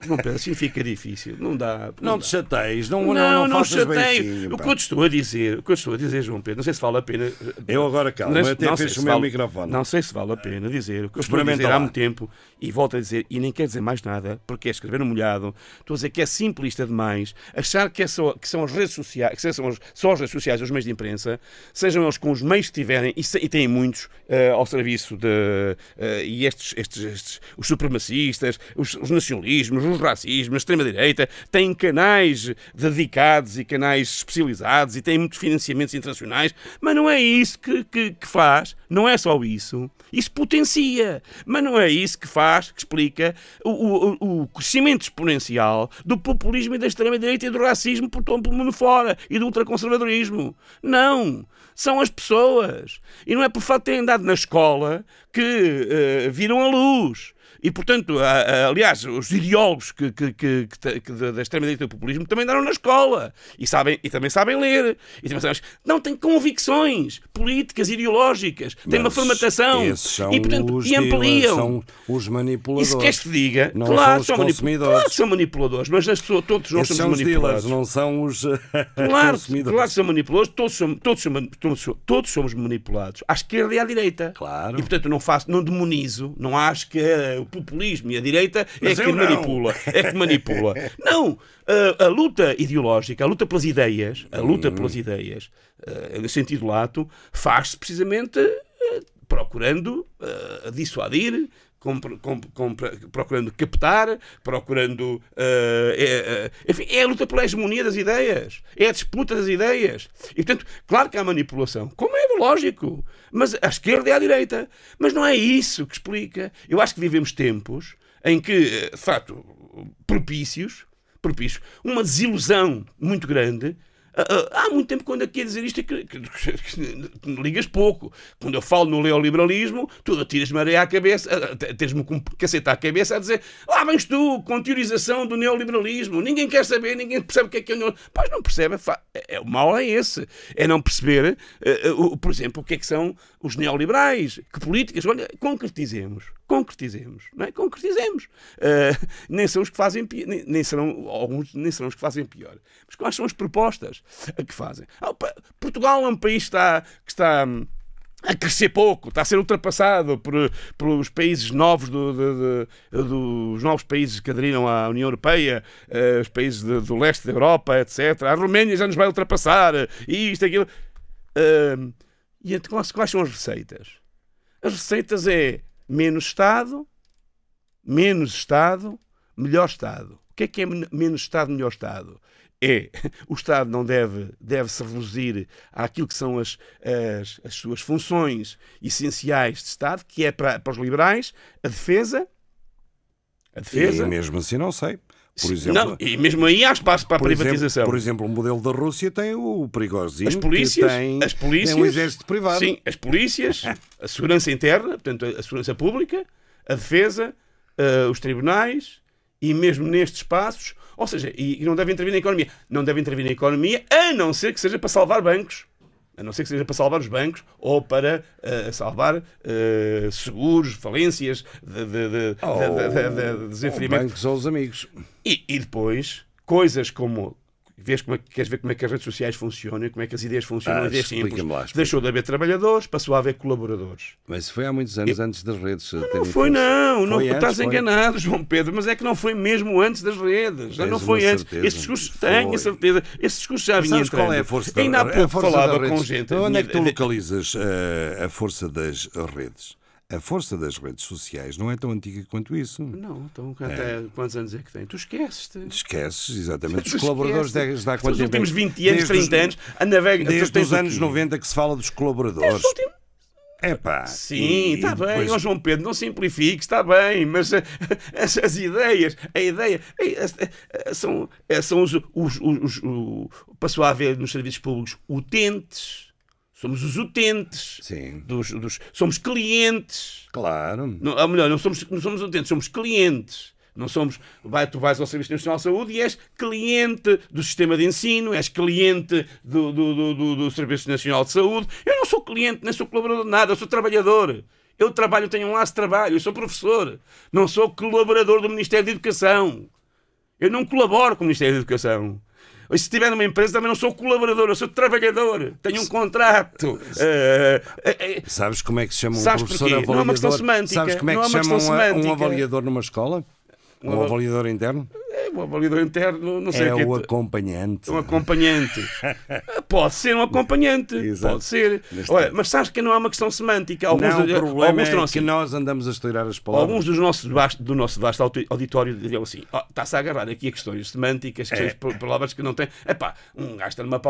João Pedro, assim fica difícil. Não dá. Não dá. te chateies, não, Não, não, não, chateio. beicinho, O que eu te estou a dizer, o que eu estou a dizer, João Pedro, não sei se vale a pena. Eu agora calma, Não até não sei o meu vale- microfone. Não sei se vale a pena dizer o que eu estou a dizer há muito tempo e volto a dizer, e nem quer dizer mais nada, porque é escrever no molhado. Estou a dizer que é simplista demais achar que, é só, que são as redes sociais, que são só as redes sociais, os meios de imprensa, sejam eles com os meios que tiverem, e, e têm muitos eh, ao serviço de. eh, e estes, estes, estes, os supremacistas, os, os nacionalismos, os racismos, a extrema-direita, têm canais dedicados e canais especializados e têm muitos financiamentos internacionais, mas não é isso que, que, que faz, não é só isso. Isso potencia, mas não é isso que faz, que explica o, o, o crescimento exponencial do populismo e da extrema-direita e do racismo por todo o mundo fora e do ultraconservadorismo. Não! São as pessoas. E não é por fato de terem andado na escola que eh, viram a luz. E, portanto, a- a- aliás, os ideólogos que, que, que, que da extrema-direita e do populismo também andaram na escola e, sabem, e também sabem ler. E também sabem, não têm convicções políticas, ideológicas, têm uma formatação e, portanto, e ampliam. São os E manipuladores. se queres que diga, não claro, são são manipula- consumidores. claro que são manipuladores, mas as pessoas, todos nós Esses somos são os dealers, manipulados. não são os eh, Claro, claro que são manipuladores, todos somos, todos, somos, todos, somos- todos somos manipulados, à esquerda e à direita. Claro. E portanto não faço, não demonizo, não acho que eh, o populismo e a direita é que não. manipula. É que manipula. Não, a, a luta ideológica, a luta pelas ideias, a Hum. luta pelas ideias, eh, no sentido lato, faz-se precisamente procurando dissuadir, com- com- com- procurando captar, procurando. é, é, enfim, é a luta pela hegemonia das ideias, é a disputa das ideias. E, portanto, claro que há manipulação, como é lógico, mas à esquerda e à direita. Mas não é isso que explica. Eu acho que vivemos tempos em que, eh, de facto, propícios, propícios, uma desilusão muito grande. Ah, ah, Há muito tempo quando aqui a dizer isto é que, que- que ligas pouco. Quando eu falo no neoliberalismo, tu atiras-me areia à cabeça, tens-me com um cacete à cabeça a dizer lá vens tu, com teorização do neoliberalismo, ninguém quer saber, ninguém percebe o que é que é o neoliberalismo. Pois não percebe, fa- é, é- o mal é esse, é não perceber, eh, eh, por exemplo, o que é que são os neoliberais, que políticas, olha, concretizemos, concretizemos, não é? Concretizemos. Eh, nem são os que fazem pi- nem, nem serão, alguns nem serão os que fazem pior. Mas quais são as propostas que fazem? Ah, Portugal é um país que está, que está hum, a crescer pouco, está a ser ultrapassado por, pelos países novos, do, de- dos novos países que aderiram à União Europeia, eh, os países de- do leste da Europa, etc. A Roménia já nos vai ultrapassar, eh, isto, aquilo. Hum, e então, quais, são as receitas? As receitas é menos Estado, menos Estado, melhor Estado. O que é que é men- menos Estado, melhor Estado? É, o Estado não deve, deve se reduzir àquilo que são as, as, as suas funções essenciais de Estado, que é para, para os liberais a defesa, a defesa, E mesmo assim não sei. Por exemplo, não, e mesmo aí há espaço para a por exemplo- privatização. por exemplo, o modelo da Rússia tem o perigosinho As polícias, tem, as polícias, tem um exército privado. Sim, as polícias, a segurança interna, portanto, a segurança pública, a defesa, eh, os tribunais e mesmo nestes espaços, ou seja, e, e não devem intervir na economia. Não devem intervir na economia, a não ser que seja para salvar bancos. A não ser que seja para salvar os bancos ou para eh, salvar eh, seguros, falências, de, de, de, Ou- de, de, de, de desinferimento. bancos ou os amigos. E, e depois, coisas como. Vês como é, que- queres ver como é que as redes sociais funcionam, como é que as ideias funcionam, Ah, ideias simples. lá. Deixou de haver trabalhadores, passou a haver colaboradores. Mas foi há muitos anos antes das redes. Não foi, não, não Foi antes, estás foi. enganado, João Pedro, mas é que não foi mesmo antes das redes. Já não foi antes. certeza. Esse discurso Foi. tenho certeza. Esse discurso já vinha Sabes qual é a entrando. força da Ainda há pouco falava com gente. Onde é que tu localizas eh, a força das redes? A força das redes sociais não é tão antiga quanto isso. Não, então até quantos anos é que tem? Tu esqueces-te. Esqueces, exatamente. Os colaboradores desde há Nos quanto tempo? é últimos que- 20 anos, desde 30 os- anos, a navega. Desde os anos quê? 90 que se fala dos colaboradores. É pá. Sim, está bem, ó João Pedro, não simplifique, está bem, mas eh, as, as ideias, a ideia, eh, eh, são, são os, os, os, os- o- passou a haver nos serviços públicos utentes, somos os utentes, dos, dos- somos clientes. Claro. Não, ou melhor, não somos, não somos utentes, somos clientes. Não somos, vai, tu vais ao Serviço Nacional de Saúde e és cliente do sistema de ensino, és cliente do, do, do, do- do Serviço Nacional de Saúde. Eu não sou cliente, nem sou colaborador de nada, eu sou trabalhador. Eu trabalho, tenho um laço de trabalho, eu sou professor. Não sou colaborador do Ministério da Educação. Eu não colaboro com o Ministério da Educação. Se estiver numa empresa também não sou colaborador, eu sou trabalhador. Tenho um contrato. Eh, Sabes como é que se chama um professor porquê? avaliador? Não é uma questão semântica. Sabes como é que é se chama um, um avaliador numa escola? Um Um ava- avaliador interno? É, o avaliador interno, não sei É o que o acompanhante. Um acompanhante. Pode ser um acompanhante. Pode ser. Olha, mas sabes que não é uma questão semântica. Alguns, não, o problema alguns é que assim, nós andamos a estourar as palavras. Alguns dos nossos do nosso vasto audi- auditório diriam assim: "Oh, está-se a agarrar aqui a questões semânticas, questões É. palavras que não têm. Epá, um gajo está numa.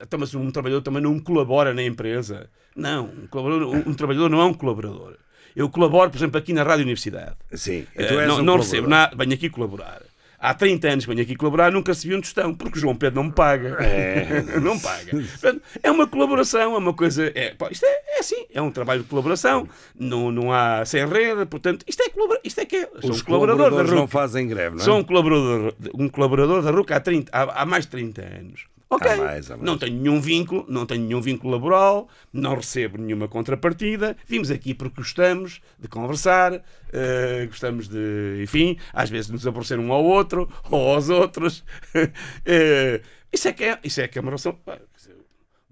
então, mas um trabalhador também não colabora na empresa. Não, um, um, um trabalhador não é um colaborador. Eu colaboro, por exemplo, aqui na Rádio Universidade. Sim, Eh, tu és não não recebo nada, venho aqui colaborar. Há 30 anos que venho aqui colaborar, nunca recebi um tostão, porque o João Pedro não me paga. É. não paga. Portanto, é uma colaboração, é uma coisa. É, pá, isto é, é assim, é um trabalho de colaboração, não, não há sem rede, portanto, isto é, colabora, isto é que é. Sou Os um colaborador da colaboradores RUC. não fazem greve, não é? Sou um colaborador, um colaborador da RUC há, 30, há, há mais de 30 anos. Ok, Há mais, há mais. não tenho nenhum vínculo, não tenho nenhum vínculo laboral, não recebo nenhuma contrapartida. Vimos aqui porque gostamos de conversar, eh, gostamos de, enfim, às vezes nos aborrecer um ao outro ou aos outros. Eh, isso, é que é, isso é que é uma relação. dizer,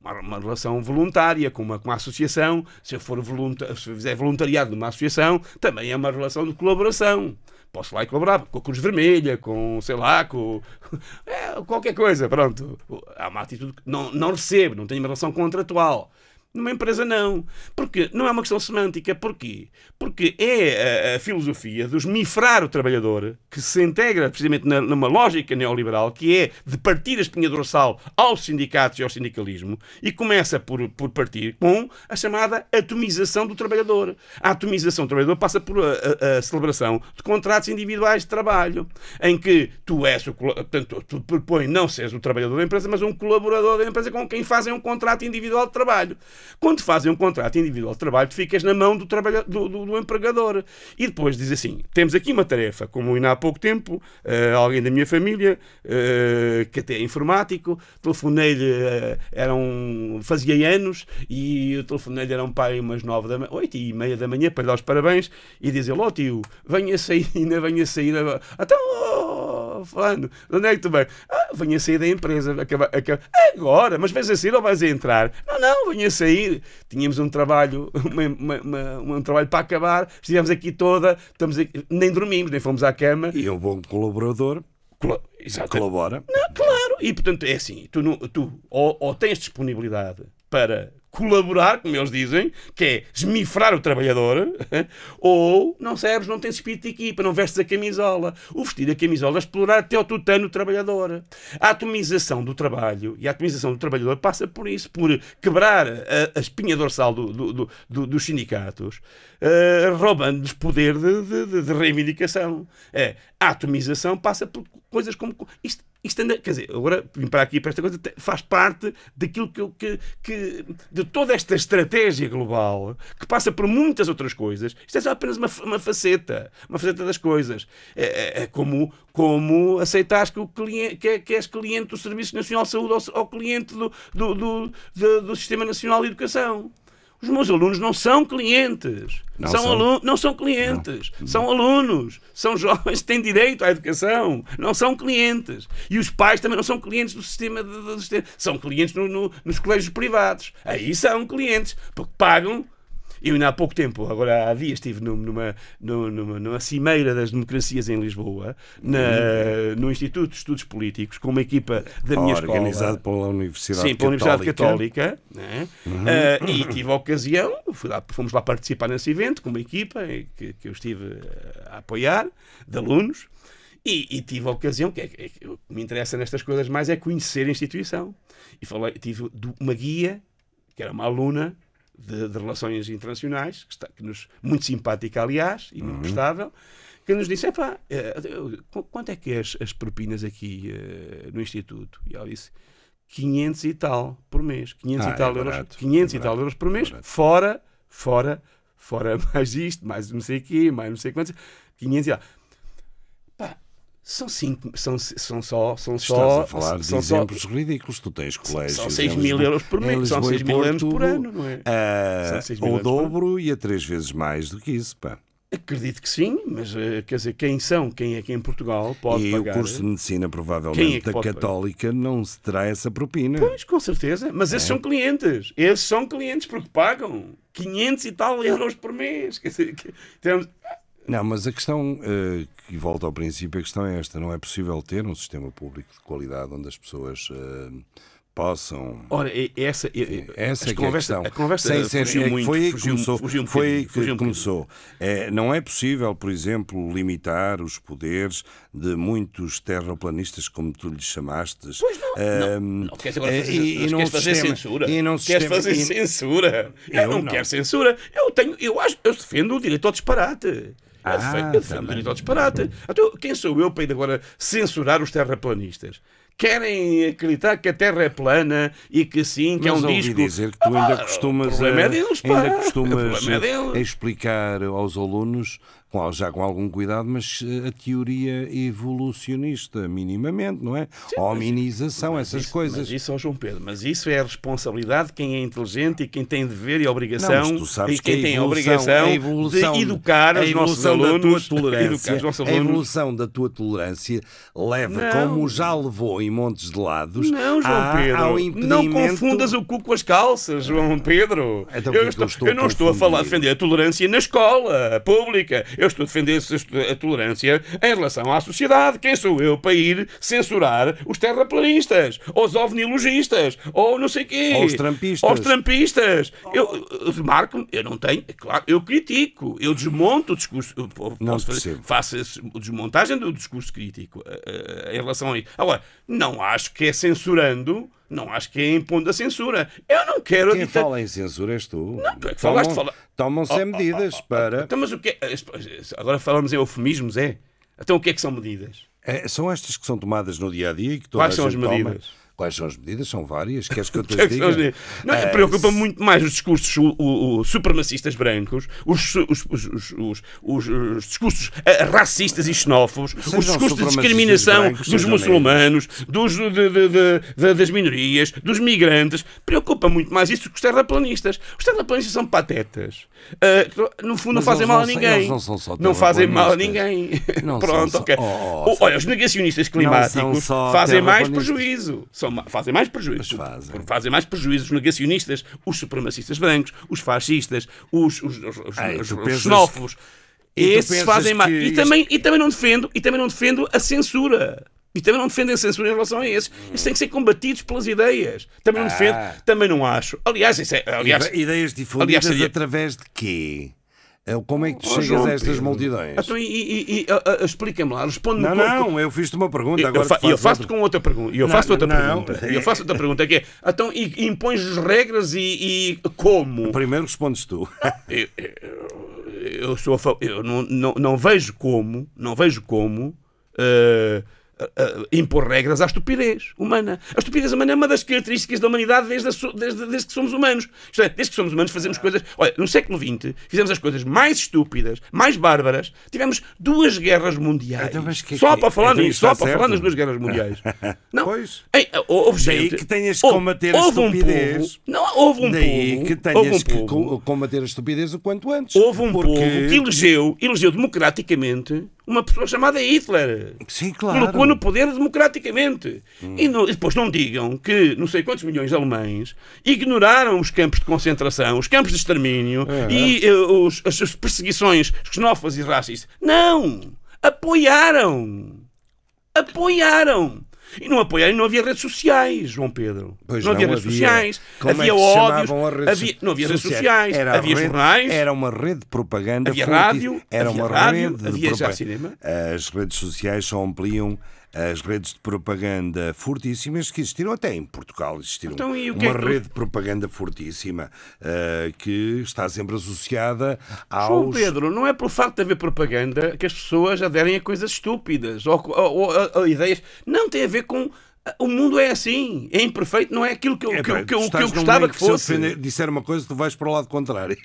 Uma, uma relação voluntária com uma, com uma associação. Se eu for se eu fizer voluntariado numa associação, também é uma relação de colaboração. Posso lá e colaborar com a Cruz Vermelha, com, sei lá, com é, qualquer coisa, pronto. Há uma atitude que não, não recebo, não tenho uma relação contratual. Numa empresa, não. Porque não é uma questão semântica. Porquê? Porque é a, a filosofia de esmifrar o trabalhador que se integra precisamente na, numa lógica neoliberal que é de partir a espinha dorsal aos sindicatos e ao sindicalismo e começa por, por partir com a chamada atomização do trabalhador. A atomização do trabalhador passa por a, a, a celebração de contratos individuais de trabalho, em que tu és o, portanto, tu propõe não seres o trabalhador da empresa, mas um colaborador da empresa com quem fazem um contrato individual de trabalho. Quando fazem um contrato individual de trabalho, tu ficas na mão do, trabalha, do, do, do empregador. E depois diz assim: temos aqui uma tarefa, como ainda há pouco tempo, uh, alguém da minha família, uh, que até é informático, telefonei-lhe, uh, eram, fazia anos, e o telefonei-lhe era um pai umas nove da manhã, oito e meia da manhã, para lhe dar os parabéns, e dizer: Ó oh, tio, venha sair, ainda venha sair. Então, oh, falando, de onde é que tu vem? Ah, venha sair da empresa, acaba, acaba. agora, mas vais a sair ou vais a entrar? Não, não, venha sair. Tínhamos um trabalho, uma, uma, uma, um trabalho para acabar, estivemos aqui toda, estamos aqui, nem dormimos, nem fomos à cama. E um bom colaborador. Colo colabora. Não, claro, e portanto é assim: tu, tu ou, ou tens disponibilidade para colaborar, como eles dizem, que é esmifrar o trabalhador, ou não serves, não tens espírito de equipa, não vestes a camisola. O vestir a camisola é explorar até ao tutano o trabalhador. A atomização do trabalho e a atomização do trabalhador passa por isso, por quebrar a, a espinha dorsal do, do, do, dos sindicatos, uh, roubando-lhes poder de, de, de reivindicação. É, a atomização passa por coisas como. Isto, isto anda, quer dizer, agora vim para aqui para esta coisa, faz parte daquilo que, que, que de toda esta estratégia global que passa por muitas outras coisas. Isto é só apenas uma, uma faceta, uma faceta das coisas. É, é, é como, como aceitares que, o cliente, que, é, que és cliente do Serviço Nacional de Saúde ou, ou cliente do, do, do, do, do Sistema Nacional de Educação. Os meus alunos não são clientes. Não são, são. Alunos, não são clientes. Não. São alunos. São jovens que têm direito à educação. Não são clientes. E os pais também não são clientes do sistema. Do, do sistema. São clientes no, no, nos colégios privados. Aí são clientes. Porque pagam eu ainda há pouco tempo, agora há dias, estive numa, numa, numa cimeira das democracias em Lisboa, na, no Instituto de Estudos Políticos, com uma equipa da minha escola. Organizado pela Universidade Sim, pela Universidade Católica. Né? Uhum. Uh, e tive a ocasião, lá, fomos lá participar nesse evento com uma equipa que, que eu estive a apoiar, de alunos. E, e, tive a ocasião, que, é, é, que me interessa nestas coisas mais, é conhecer a instituição. E falei, tive uma guia, que era uma aluna de, de Relações Internacionais, que, está, que nos, muito simpática, aliás, e muito uhum. prestável, que nos disse: Epá, uh, quanto é que é as, as propinas aqui uh, no Instituto? E ela disse: 500 e tal por mês. 500 ah, e tal é euros, barato, 500 é e tal euros por mês, é fora, fora, fora mais isto, mais não sei o quê, mais não sei quantos. 500 e tal. São cinco, são, são só. São Estás só, a falar são de só, exemplos ridículos. Tu tens colégios. São 6 mil euros por mês. São 6 mil euros por ano, não é? Uh, o dobro e a três vezes mais do que isso, pá. Acredito que sim, mas eh, quer dizer, quem são, quem é que em Portugal pode e pagar? E o curso de medicina, provavelmente, é da Católica, pagar? não se terá essa propina. Pois, com certeza. Mas é. esses são clientes. Esses são clientes porque pagam 500 e tal euros por mês. Quer dizer, que, temos, não, mas a questão, uh, que volta ao princípio, a questão é esta: não é possível ter um sistema público de qualidade onde as pessoas. Uh, possam. Ora, essa, essa é conversa, a questão. A conversa Sem ser, fugiu é muito, foi aí que começou. Fugiu um foi fugiu um começou. É, não é possível, por exemplo, limitar os poderes de muitos terraplanistas, como tu lhes chamaste. Pois não. Um, não, não. Queres agora fazer, e, e não queres fazer sistema, censura? E não queres sistema, fazer e, censura? Eu, eu não, não, quero censura. Eu, tenho, eu, acho, eu defendo o direito ao disparate. Ah, eu defendo o ao disparate. Então, quem sou eu para ir agora censurar os terraplanistas? querem acreditar que a Terra é plana e que sim, que Mas é um disco. dizer que tu ainda ah, costumas, o é deles, ainda costumas é explicar aos alunos já com algum cuidado, mas eh, a teoria evolucionista, minimamente, não é? Sim, Hominização, essas isso, coisas. Mas isso, João Pedro, mas isso é a responsabilidade de quem é inteligente e quem tem dever e obrigação não, e quem que tem a obrigação a evolução, de educar os nossos alunos. tolerância, os nossos alunos. A evolução da tua tolerância leva, não. como já levou em montes de lados, não, João a, Pedro, ao não confundas o cu com as calças, João Pedro. Então, eu, é estou, eu, estou eu não estou a falar a defender a tolerância na escola pública. Eu estou a defender a tolerância em relação à sociedade. Quem sou eu para ir censurar os terraplanistas, ou os ovnilogistas, ou não sei quê. Ou os trampistas. Ou os trampistas. Eu, eu marco eu não tenho, é claro, eu critico, eu desmonto o discurso. Não fazer, faço a desmontagem do discurso crítico eh, eh, em relação a isso. Agora, não acho que é censurando, não acho que é impondo a censura. Eu não quero. Quem dita- fala em censura és tu. Não, tu é que falaste, Tomam- fala- Tomam-se Oh, oh, medidas oh, oh, para. Então, mas o que é- Agora falamos em eufemismos, é? Então o que é que são medidas? É, são estas que são tomadas no dia a dia e que toda Quais são as gente toma. Quais são as medidas? São várias. Queres que eu te que é que diga? Não, Eh, Preocupa-me muito mais os discursos o- o- o supremacistas brancos, os, os, os, os, os- os- os discursos eh, racistas e xenófobos, Sejam os discursos de discriminação brancos, dos muçulmanos, dos, de- de- de- das minorias, dos migrantes. Preocupa muito mais isso que os terraplanistas. Os terraplanistas são patetas. Eh, no fundo, não Mas fazem eles mal a não ninguém. não são só Não fazem mal a ninguém. Não Pronto, são só- ok. Oh, oh, Olha, os negacionistas Não climáticos fazem mais prejuízo. São, fazem mais prejuízo. fazem. Fazem mais prejuízo os negacionistas, os supremacistas brancos, os fascistas, os, os, os, Ai, os- pensas- xenófobos. E Esses fazem mais. E também, e também não defendo, e também não defendo a censura. E também não defendo a censura em relação a esses. Eles têm que ser combatidos pelas ideias. Também não Ah. defendo, também não acho. Aliás, isso é, aliás, Ide- Ideias difundidas aliás, seria- através de quê? Eh, Como é que tu Oh, chegas João a estas Pedro. multidões? Então, e, e- e- explica-me lá, responde-me Não, com- não, eu fiz-te uma pergunta. Agora eu, fa- eu faço outra. com outra pergunta. Eu Não, faço outra não, pergunta. é- Eu faço outra pergunta que é: então, e, e impões regras e, e como? Primeiro respondes tu. Eu, eu- eu sou a eu não, não, não vejo como, não vejo como eh, eh, impor regras à estupidez humana. A estupidez humana é uma das características da humanidade desde, a desde, desde que somos humanos. Isto é, desde que somos humanos fazemos coisas. Olha, no século XX fizemos as coisas mais estúpidas, mais bárbaras. Tivemos duas guerras mundiais. Então, que- só que- para falar então nisso, só para falar nas duas guerras mundiais. Não. Pois. Ei, houve Daí gente- que tenhas que houve- combater a houve um estupidez. povo- não, houve um Daí povo. que houve tenhas um que povo- co- combater a estupidez o quanto antes. Houve um Porque- povo que elegeu, elegeu democraticamente uma pessoa chamada Hitler. Sim, claro. Colocou no poder democraticamente. E, não- e depois não digam que não sei quantos milhões de alemães ignoraram os campos de concentração, os campos de extermínio É. e eh, os- as, as perseguições xenófobas e racistas. Não! Apoiaram! Apoiaram! E não apoiaram, não havia redes sociais, João Pedro. Pois não havia não redes havia. sociais, Como havia é que se ódios, havia, não havia redes sociais? Era havia rede- jornais. Era uma rede de propaganda. Havia rádio, Era havia uma rádio, rede de havia já propa- cinema. As redes sociais só ampliam as redes de propaganda fortíssimas que existiram até em Portugal. Existiram Então, o uma é rede de propaganda fortíssima eh, que está sempre associada João aos. Pedro, não é pelo facto de haver propaganda que as pessoas aderem a coisas estúpidas ou, ou- ou a, ideias. Não tem a ver com. O mundo é assim, é imperfeito, não é aquilo que eu, É, que eu- que eu- que eu gostava que se eu fosse. disser uma coisa, tu vais para o lado contrário.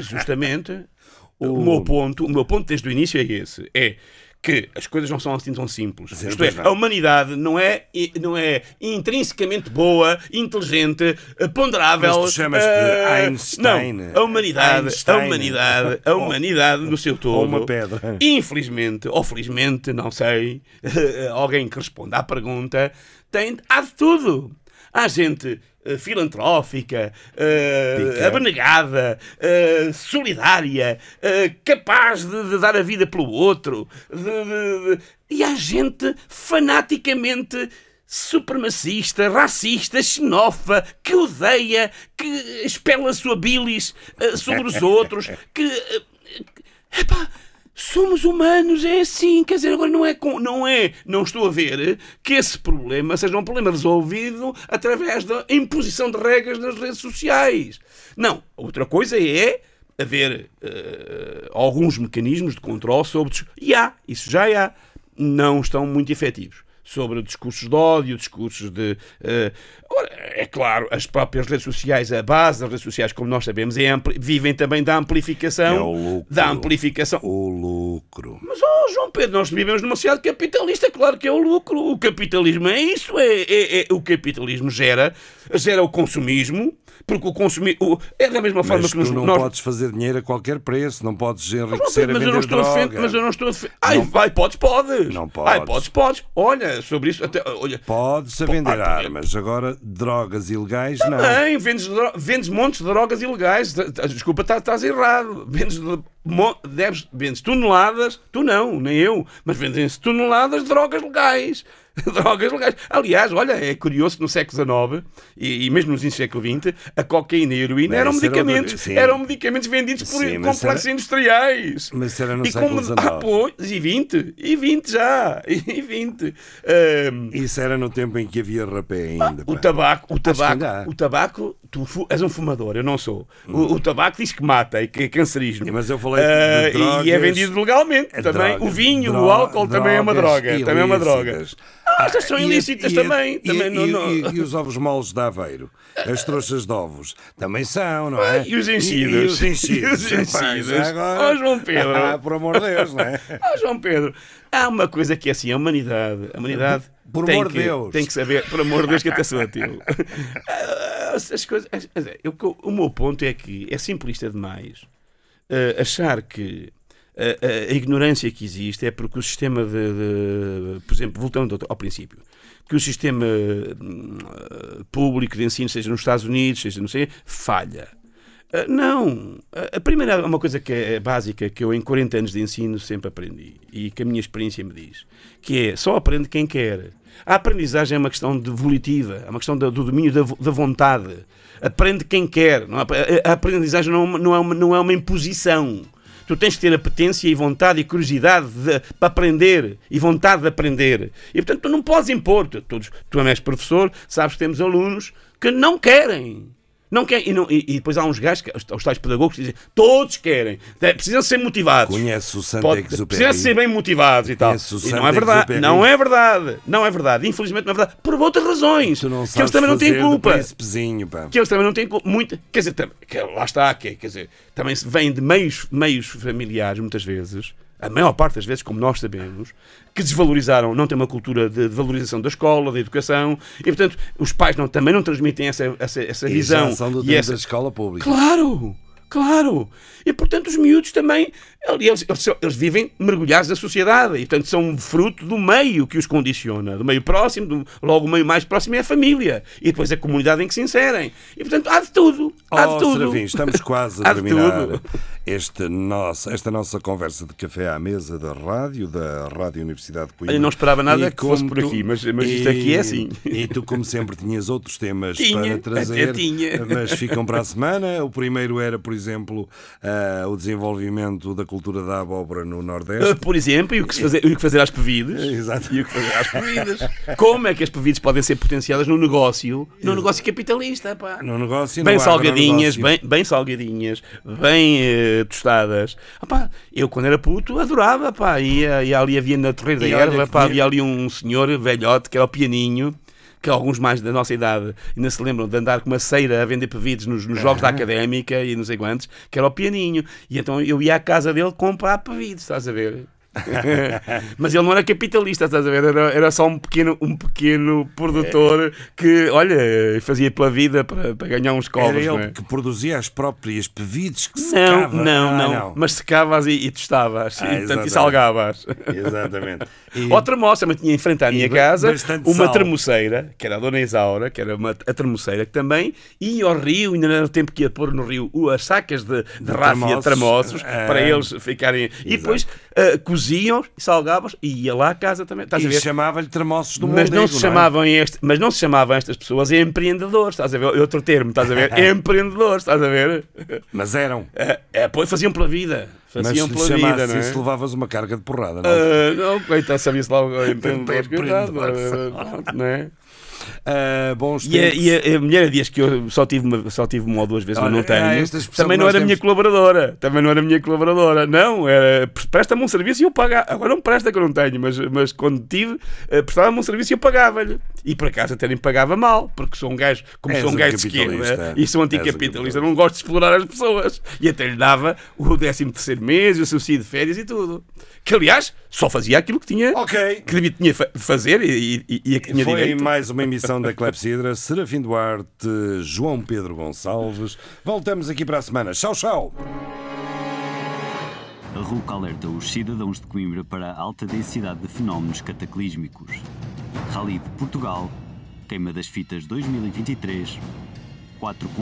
Justamente. O... meu ponto, o meu ponto desde o início é esse: é que as coisas não são assim tão simples. Sim, Isto é, pois não. a humanidade não é, não é intrinsecamente boa, inteligente, eh, ponderável. Mas tu chamas de eh, Einstein. Não, a humanidade, Einstein. a humanidade, a humanidade no seu todo. Ou uma pedra. Infelizmente, ou felizmente, não sei, alguém que responda à pergunta, tem, há de tudo. Há gente filantrófica, eh, Pica. abnegada, eh, solidária, eh, capaz de, de dar a vida pelo outro. de- de- E há gente fanaticamente supremacista, racista, xenófoba, que odeia, que expela a sua bilis sobre os outros, que. eh, Epá, somos humanos, é assim. Quer dizer, agora não é, não é. Não estou a ver que esse problema seja um problema resolvido através da imposição de regras nas redes sociais. Não. Outra coisa é haver eh, alguns mecanismos de controle sobre. E há, isso já há. Não estão muito efetivos. Sobre discursos de ódio, discursos de. eh, ora, é claro, as próprias redes sociais, a base das redes sociais, como nós sabemos, é vivem também da amplificação. É o lucro. Da amplificação. O lucro. Mas, oh, João Pedro, nós vivemos numa sociedade capitalista, claro que é o lucro. O capitalismo é isso. É, é- é- o capitalismo gera, gera o consumismo, porque o consumismo. É da mesma forma Mas que tu nos, não nós. podes fazer dinheiro a qualquer preço, não podes enriquecer a mas, eu vender não estou a droga. mas eu não estou a defender. Ai, vai, podes, podes. Não Ai, podes. podes, podes. Olha, sobre isso, até, olha. Podes a vender ah, armas, agora drogas ilegais não. Também, vendes, vendes montes de drogas ilegais. Desculpa, tá- estás errado. Vendes. deves, vendes toneladas, tu não, nem eu, mas vendem-se toneladas de drogas legais. drogas legais. Aliás, olha, é curioso que no século XIX e, e mesmo nos inícios do século XX, a cocaína e a heroína Bem, eram era medicamentos, sim. eram medicamentos vendidos por Sim, mas complexos era- industriais. Mas era no e século como, XIX. ah, pois, e 20, e 20 já, e 20. Ahm, Isso era no tempo em que havia rapé ainda. o pá. tabaco, o tabaco, o tabaco, tu és um fumador, eu não sou. O, o tabaco diz que mata e que é cancerígeno. Mas eu falei de Ah, drogas- E é vendido legalmente É também. drogas, o vinho, o álcool também é uma droga. Também é uma droga. Ah, estas são ilícitas e também. E, também e- não, não. e- os ovos moles de Aveiro? As trouxas de ovos? Também são, não é? E os enchidos? E, os enchidos? Os enchidos? agora- Oh, João Pedro. Ah, por amor de Deus, não é? Ah, João Pedro, há uma coisa que é assim, a humanidade, a humanidade Por tem amor de Deus. tem que saber, por amor de Deus, que até sou ateu. Ah, As coisas, as- as- eu- o meu ponto é que é simplista demais ah, achar que a, a- ignorância que existe é porque o sistema de, de- por exemplo, voltando ao, princípio, que o sistema hum, ah, público de ensino, seja nos Estados Unidos, seja não sei, falha. Ah, Não. A- A primeira uma coisa que é básica que eu em 40 anos de ensino sempre aprendi e que a minha experiência me diz, que é só aprende quem quer. A aprendizagem é uma questão de volitiva, é uma questão do domínio da, vo- da vontade. Aprende quem quer. É- a, aprendizagem não é, não, é uma, não é uma imposição. Tu tens que ter apetência e vontade e curiosidade de- para aprender e vontade de aprender. E portanto tu não podes impor. Tu, todos, tu és professor, sabes que temos alunos que não querem. Não querem. E, não- e- e depois há uns gajos, que- os, os tais pedagogos, que dizem todos querem. Precisam ser motivados. Conhece o Pode- Santa-Exupéry? Precisam ser bem motivados e tal. E não é verdade. Não é verdade. Não é verdade. Infelizmente não é verdade. Por outras razões. Que eles também não têm culpa que eles também não têm culpa. Muito, quer dizer, tam- que lá está, que, é, quer dizer, também se vêm de meios, meios familiares, muitas vezes, a maior parte das vezes, como nós sabemos, que desvalorizaram, não têm uma cultura de de valorização da escola, da educação, e portanto os pais não, também não transmitem essa, essa, essa E visão. já são do e essa... da escola pública. Claro! Claro! E portanto os miúdos também, eles, eles, eles vivem mergulhados da sociedade e portanto são fruto do meio que os condiciona, do meio próximo, do- logo o meio mais próximo é a família e depois a comunidade em que se inserem. E portanto há de tudo. Há de Oh, tudo. Serafim, estamos quase a terminar este nosso, esta nossa conversa de café à mesa da rádio, da Rádio Universidade de Coimbra. Eu não esperava nada E que fosse por aqui, mas- mas isto aqui é assim. E tu, como sempre, tinhas outros temas Tinha, para trazer, mas ficam para a semana. O primeiro era, por exemplo, ah, o desenvolvimento da cultura da abóbora no Nordeste. Uh, Por exemplo, e o que, fazer, o que fazer às pevides. Exato. E o que fazer às pevides. Como é que as pevides podem ser potenciadas no negócio, no negócio capitalista, pá. No negócio, bem no salgadinhas, bem, bem salgadinhas, bem eh, tostadas. Ah, pá, eu quando era puto adorava, pá, ia, ia ali havia na Torreira da Erva, pá, havia ali um senhor velhote que era o pianinho. Que alguns mais da nossa idade ainda se lembram de andar com uma ceira a vender pevides nos, nos jogos da académica e não sei quantos, que era o pianinho. E então eu ia à casa dele comprar pevides, estás a ver? Mas ele não era capitalista, estás a ver? Era, era só um pequeno, um pequeno produtor que, olha, fazia pela vida para, para ganhar uns Era cobres. ele não é? que produzia as próprias pevides que Não, secava. não, Ah, não, Mas secavas e, e tostava-as. Ah, e, portanto, e salgavas. Exatamente. E- Ou termos, também tinha em frente à minha casa uma sal. termoceira, que era a Dona Isaura, que era uma, a termoceira, que também ia ao rio, ainda não era o tempo que ia pôr no rio as sacas de, de ráfia tramoços. tramoços, Ah. para eles ficarem. E depois ah, coziam e salgavam e ia lá à casa também. Estás E chamava-lhe termossos do mas não, se é? chamavam este, mas não se chamavam estas pessoas empreendedores, estás a ver? Outro termo, estás a ver? empreendedores, estás a ver? Mas eram. É, é, pois faziam pela vida. Mas Faziam se lhe pela vida, não é? isso, levavas uma carga de porrada, não? Ah, não, coitado, sabia-se lá o empreendedor, não é? Ah, bons E a, e a- a mulher diz que eu só tive uma, só tive uma ou duas vezes, mas não tenho. expressão também não era minha temos- colaboradora. Também não era minha colaboradora. Não, era presta-me um serviço e eu pagava. Agora não presta que eu não tenho, mas, mas quando tive, eh, prestava-me um serviço e eu pagava-lhe. E por acaso até nem pagava mal, porque sou um gajo, como És sou um gajo de esquerda e sou anticapitalista, não gosto de explorar as pessoas. E até lhe dava o 13 terceiro mês, o subsídio de férias e tudo. Que aliás, só fazia aquilo que tinha, Ok. que devia tinha fa- fazer e, e, e a que tinha Foi direito. mais uma emissão da Clepsidra. Serafim Duarte, João Pedro Gonçalves. Voltamos aqui para a semana. Tchau, tchau. A RUC alerta os cidadãos de Coimbra para a alta densidade de fenómenos cataclísmicos. Rally de Portugal, Queima das Fitas 2023, 4